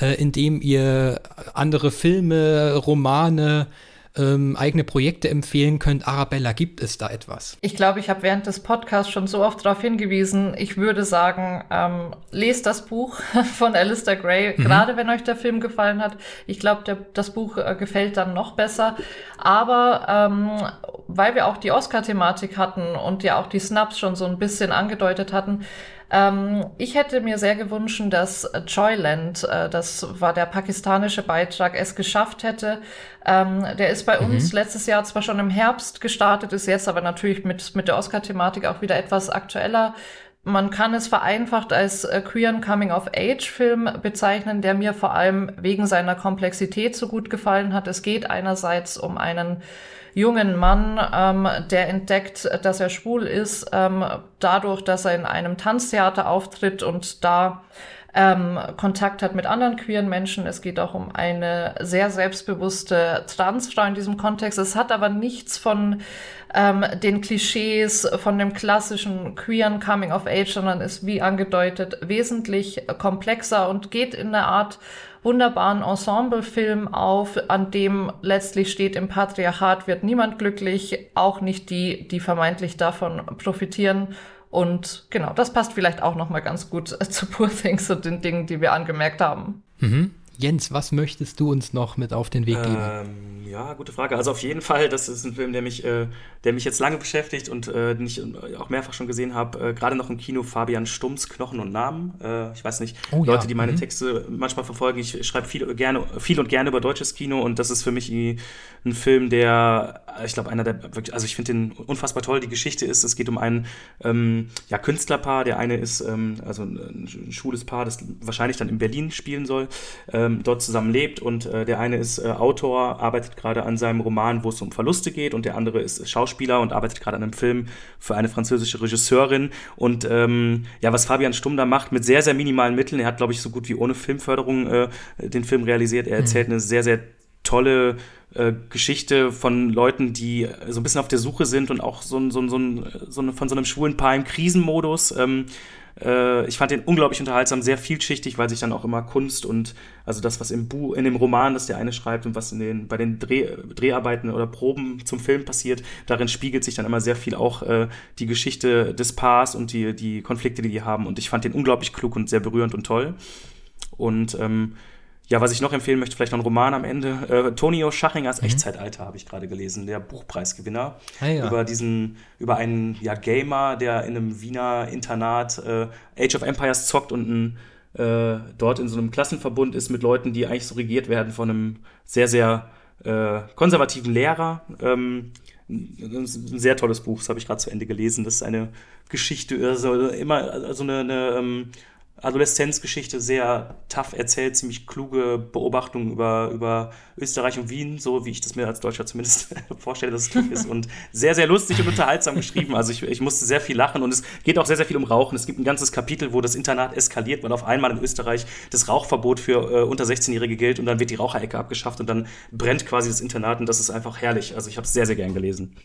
Speaker 1: äh, in dem ihr andere Filme, Romane, ähm, eigene Projekte empfehlen könnt. Arabella, gibt es da etwas?
Speaker 2: Ich glaube, ich habe während des Podcasts schon so oft darauf hingewiesen. Ich würde sagen, ähm, lest das Buch [LAUGHS] von Alistair Gray, mhm. gerade wenn euch der Film gefallen hat. Ich glaube, das Buch äh, gefällt dann noch besser. Aber ähm, weil wir auch die Oscar-Thematik hatten und ja auch die Snaps schon so ein bisschen angedeutet hatten, ähm, ich hätte mir sehr gewünscht, dass Joyland, äh, das war der pakistanische Beitrag, es geschafft hätte. Ähm, der ist bei mhm. uns letztes Jahr zwar schon im Herbst gestartet, ist jetzt aber natürlich mit, mit der Oscar-Thematik auch wieder etwas aktueller. Man kann es vereinfacht als äh, queeren Coming-of-Age-Film bezeichnen, der mir vor allem wegen seiner Komplexität so gut gefallen hat. Es geht einerseits um einen jungen Mann, ähm, der entdeckt, dass er schwul ist, ähm, dadurch, dass er in einem Tanztheater auftritt und da ähm, Kontakt hat mit anderen queeren Menschen. Es geht auch um eine sehr selbstbewusste Transfrau in diesem Kontext. Es hat aber nichts von ähm, den Klischees, von dem klassischen queeren Coming of Age, sondern ist, wie angedeutet, wesentlich komplexer und geht in eine Art wunderbaren Ensemblefilm auf, an dem letztlich steht, im Patriarchat wird niemand glücklich, auch nicht die, die vermeintlich davon profitieren. Und genau, das passt vielleicht auch noch mal ganz gut [LAUGHS] zu Poor Things und den Dingen, die wir angemerkt haben.
Speaker 1: Mhm. Jens, was möchtest du uns noch mit auf den Weg geben?
Speaker 3: Ähm, ja, gute Frage. Also auf jeden Fall, das ist ein Film, der mich, äh, der mich jetzt lange beschäftigt und äh, den ich äh, auch mehrfach schon gesehen habe. Äh, Gerade noch im Kino Fabian Stumms Knochen und Namen. Äh, ich weiß nicht, oh, Leute, ja. die meine mhm. Texte manchmal verfolgen. Ich schreibe viel, gerne, viel und gerne über deutsches Kino und das ist für mich ein Film, der, ich glaube, einer der wirklich, also ich finde den unfassbar toll. Die Geschichte ist, es geht um ein ähm, ja, Künstlerpaar. Der eine ist ähm, also ein, schwules Paar, das wahrscheinlich dann in Berlin spielen soll, ähm, dort zusammen lebt und äh, der eine ist Autor, arbeitet gerade an seinem Roman, wo es um Verluste geht und der andere ist Schauspieler und arbeitet gerade an einem Film für eine französische Regisseurin. Und ähm, ja, was Fabian Stumm da macht mit sehr, sehr minimalen Mitteln, er hat, glaube ich, so gut wie ohne Filmförderung äh, den Film realisiert. Er erzählt mhm. eine sehr, sehr tolle äh, Geschichte von Leuten, die so ein bisschen auf der Suche sind und auch so, so, so, so eine, von so einem schwulen Paar im Krisenmodus. Ähm, äh, ich fand den unglaublich unterhaltsam, sehr vielschichtig, weil sich dann auch immer Kunst und also das, was im Bu in dem Roman, das der eine schreibt und was in den, bei den Dreh, Dreharbeiten oder Proben zum Film passiert, darin spiegelt sich dann immer sehr viel auch äh, die Geschichte des Paars und die, die Konflikte, die die haben. Und ich fand den unglaublich klug und sehr berührend und toll. Und ähm, ja, was ich noch empfehlen möchte, vielleicht noch ein Roman am Ende. Äh, Tonio Schachingers mhm. Echtzeitalter habe ich gerade gelesen, der Buchpreisgewinner. Ah, ja. Über diesen, über einen ja, Gamer, der in einem Wiener Internat äh, Age of Empires zockt und ein, äh, dort in so einem Klassenverbund ist mit Leuten, die eigentlich so regiert werden von einem sehr, sehr äh, konservativen Lehrer. Ähm, ein sehr tolles Buch, das habe ich gerade zu Ende gelesen. Das ist eine Geschichte, also immer also eine, eine ähm, Adoleszenzgeschichte sehr tough erzählt, ziemlich kluge Beobachtungen über, über Österreich und Wien, so wie ich das mir als Deutscher zumindest [LAUGHS] vorstelle, dass es klug ist und sehr, sehr lustig und unterhaltsam geschrieben. Also ich, ich musste sehr viel lachen und es geht auch sehr, sehr viel um Rauchen. Es gibt ein ganzes Kapitel, wo das Internat eskaliert, weil auf einmal in Österreich das Rauchverbot für äh, unter 16-Jährige gilt und dann wird die Raucherecke abgeschafft und dann brennt quasi das Internat und das ist einfach herrlich. Also ich habe es sehr, sehr gern gelesen.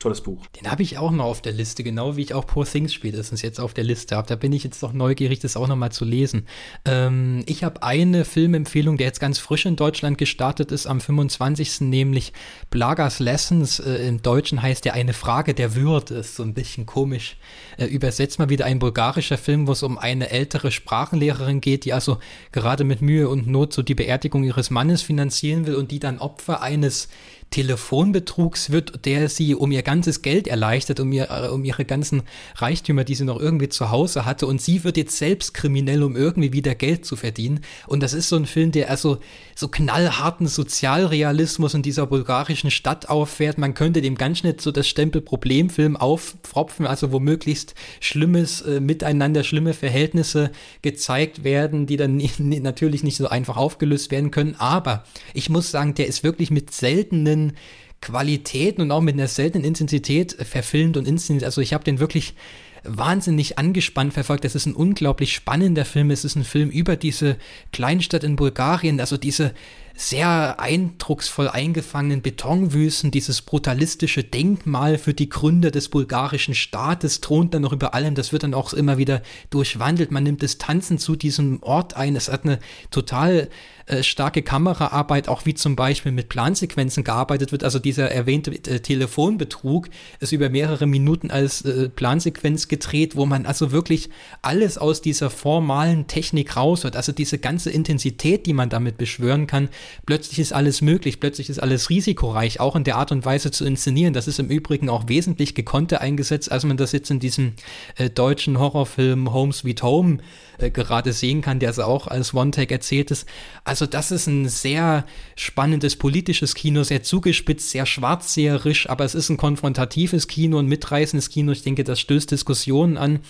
Speaker 3: Tolles Buch.
Speaker 1: Den habe ich auch noch auf der Liste, genau wie ich auch Poor Things spätestens jetzt auf der Liste habe. Da bin ich jetzt doch neugierig, das auch noch mal zu lesen. Ähm, ich habe eine Filmempfehlung, der jetzt ganz frisch in Deutschland gestartet ist, am 25. nämlich Blagas Lessons. Äh, Im Deutschen heißt der Eine Frage der Würde. Ist so ein bisschen komisch äh, übersetzt. Mal wieder ein bulgarischer Film, wo es um eine ältere Sprachenlehrerin geht, die also gerade mit Mühe und Not so die Beerdigung ihres Mannes finanzieren will und die dann Opfer eines Telefonbetrugs wird, der sie um ihr ganzes Geld erleichtert, um, ihr, äh, um ihre ganzen Reichtümer, die sie noch irgendwie zu Hause hatte. Und sie wird jetzt selbst kriminell, um irgendwie wieder Geld zu verdienen. Und das ist so ein Film, der also so knallharten Sozialrealismus in dieser bulgarischen Stadt auffährt. Man könnte dem ganz nicht so das Stempel Problemfilm aufpropfen, also wo möglichst schlimmes äh, Miteinander, schlimme Verhältnisse gezeigt werden, die dann [LAUGHS] natürlich nicht so einfach aufgelöst werden können. Aber ich muss sagen, der ist wirklich mit seltenen seltenen Qualitäten und auch mit einer seltenen Intensität verfilmt und inszeniert. Also ich habe den wirklich wahnsinnig angespannt verfolgt. Das ist ein unglaublich spannender Film. Es ist ein Film über diese Kleinstadt in Bulgarien, also diese sehr eindrucksvoll eingefangenen Betonwüsten, dieses brutalistische Denkmal für die Gründer des bulgarischen Staates thront dann noch über allem. Das wird dann auch immer wieder durchwandelt. Man nimmt Distanzen zu diesem Ort ein. Es hat eine total äh, starke Kameraarbeit, auch wie zum Beispiel mit Plansequenzen gearbeitet wird. Also dieser erwähnte äh, Telefonbetrug ist über mehrere Minuten als äh, Plansequenz gedreht, wo man also wirklich alles aus dieser formalen Technik raus wird. Also diese ganze Intensität, die man damit beschwören kann. Plötzlich ist alles möglich, plötzlich ist alles risikoreich, auch in der Art und Weise zu inszenieren. Das ist im Übrigen auch wesentlich gekonnter eingesetzt, als man das jetzt in diesem äh, deutschen Horrorfilm Home Sweet Home äh, gerade sehen kann, der es auch als One-Take erzählt ist. Also das ist ein sehr spannendes politisches Kino, sehr zugespitzt, sehr schwarzseherisch, aber es ist ein konfrontatives Kino, ein mitreißendes Kino. Ich denke, das stößt Diskussionen an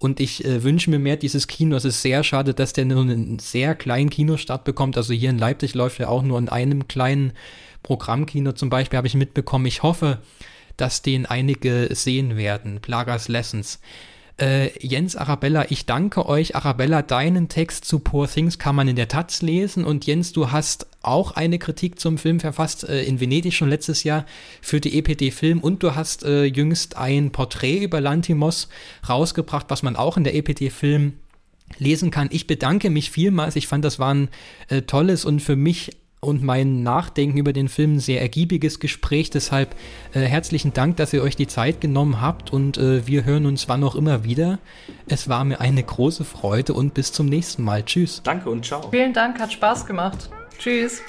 Speaker 1: und ich äh, wünsche mir mehr dieses Kino. Es ist sehr schade, dass der nur einen sehr kleinen Kinostart bekommt. Also hier in Leipzig läuft er auch nur in einem kleinen Programmkino zum Beispiel, habe ich mitbekommen. Ich hoffe, dass den einige sehen werden. Plagas Lessons. Äh, Jens Arabella, ich danke euch. Arabella, deinen Text zu Poor Things kann man in der Taz lesen. Und Jens, du hast auch eine Kritik zum Film verfasst, äh, in Venedig schon letztes Jahr für die EPD Film. Und du hast äh, jüngst ein Porträt über Lantimos rausgebracht, was man auch in der EPD Film lesen kann. Ich bedanke mich vielmals. Ich fand, das war ein äh, tolles und für mich und mein Nachdenken über den Film ein sehr ergiebiges Gespräch. Deshalb äh, herzlichen Dank, dass ihr euch die Zeit genommen habt und äh, wir hören uns wann auch immer wieder. Es war mir eine große Freude und bis zum nächsten Mal. Tschüss.
Speaker 3: Danke und ciao.
Speaker 2: Vielen Dank, hat Spaß gemacht. Tschüss.